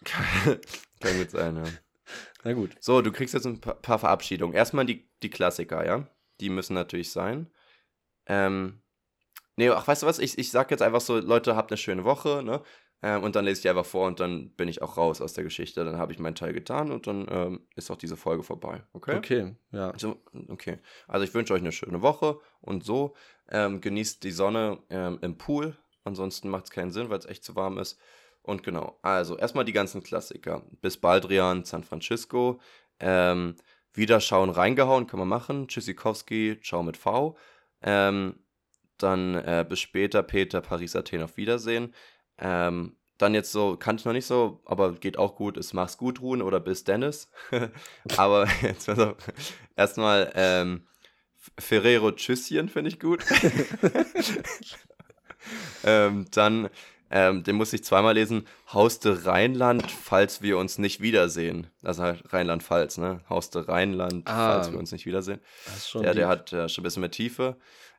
Kann gut sein, ja. Na gut. So, du kriegst jetzt ein paar Verabschiedungen. Erstmal die, die Klassiker, ja? Die müssen natürlich sein. Ähm, Nee, ach, weißt du was? Ich, ich sag jetzt einfach so, Leute, habt eine schöne Woche, ne? Ähm, und dann lese ich einfach vor und dann bin ich auch raus aus der Geschichte. Dann habe ich meinen Teil getan und dann ähm, ist auch diese Folge vorbei. Okay? Okay, ja. So, okay. Also ich wünsche euch eine schöne Woche und so. Ähm, genießt die Sonne ähm, im Pool. Ansonsten macht es keinen Sinn, weil es echt zu warm ist. Und genau, also erstmal die ganzen Klassiker. Bis Baldrian, San Francisco. Ähm, wieder schauen, reingehauen, kann man machen. Tschüssikowski, ciao mit V. Ähm, dann äh, bis später, Peter, Paris, Athen, auf Wiedersehen. Ähm, dann jetzt so, kannte ich noch nicht so, aber geht auch gut, ist Mach's gut, Ruhen oder bis Dennis. aber jetzt also, erstmal ähm, Ferrero Tschüsschen finde ich gut. ähm, dann, ähm, den muss ich zweimal lesen, Haus de Rheinland, falls wir uns nicht wiedersehen. Also halt Rheinland-Pfalz, ne? Haus de Rheinland, Ah. falls wir uns nicht wiedersehen. Der deep. hat äh, schon ein bisschen mehr Tiefe.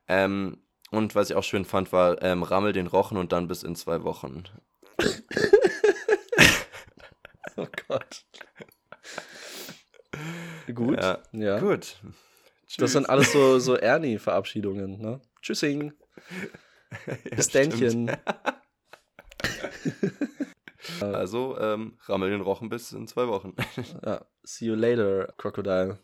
Ähm, und was ich auch schön fand, war ähm, Rammel den Rochen und dann bis in zwei Wochen. Oh Gott. Gut. Ja, Ja. Gut. Das sind alles so, so Ernie-Verabschiedungen, ne? Tschüssing. Bis Dännchen. Also, ähm, Rammel den Rochen bis in zwei Wochen. Ja. See you later, Crocodile.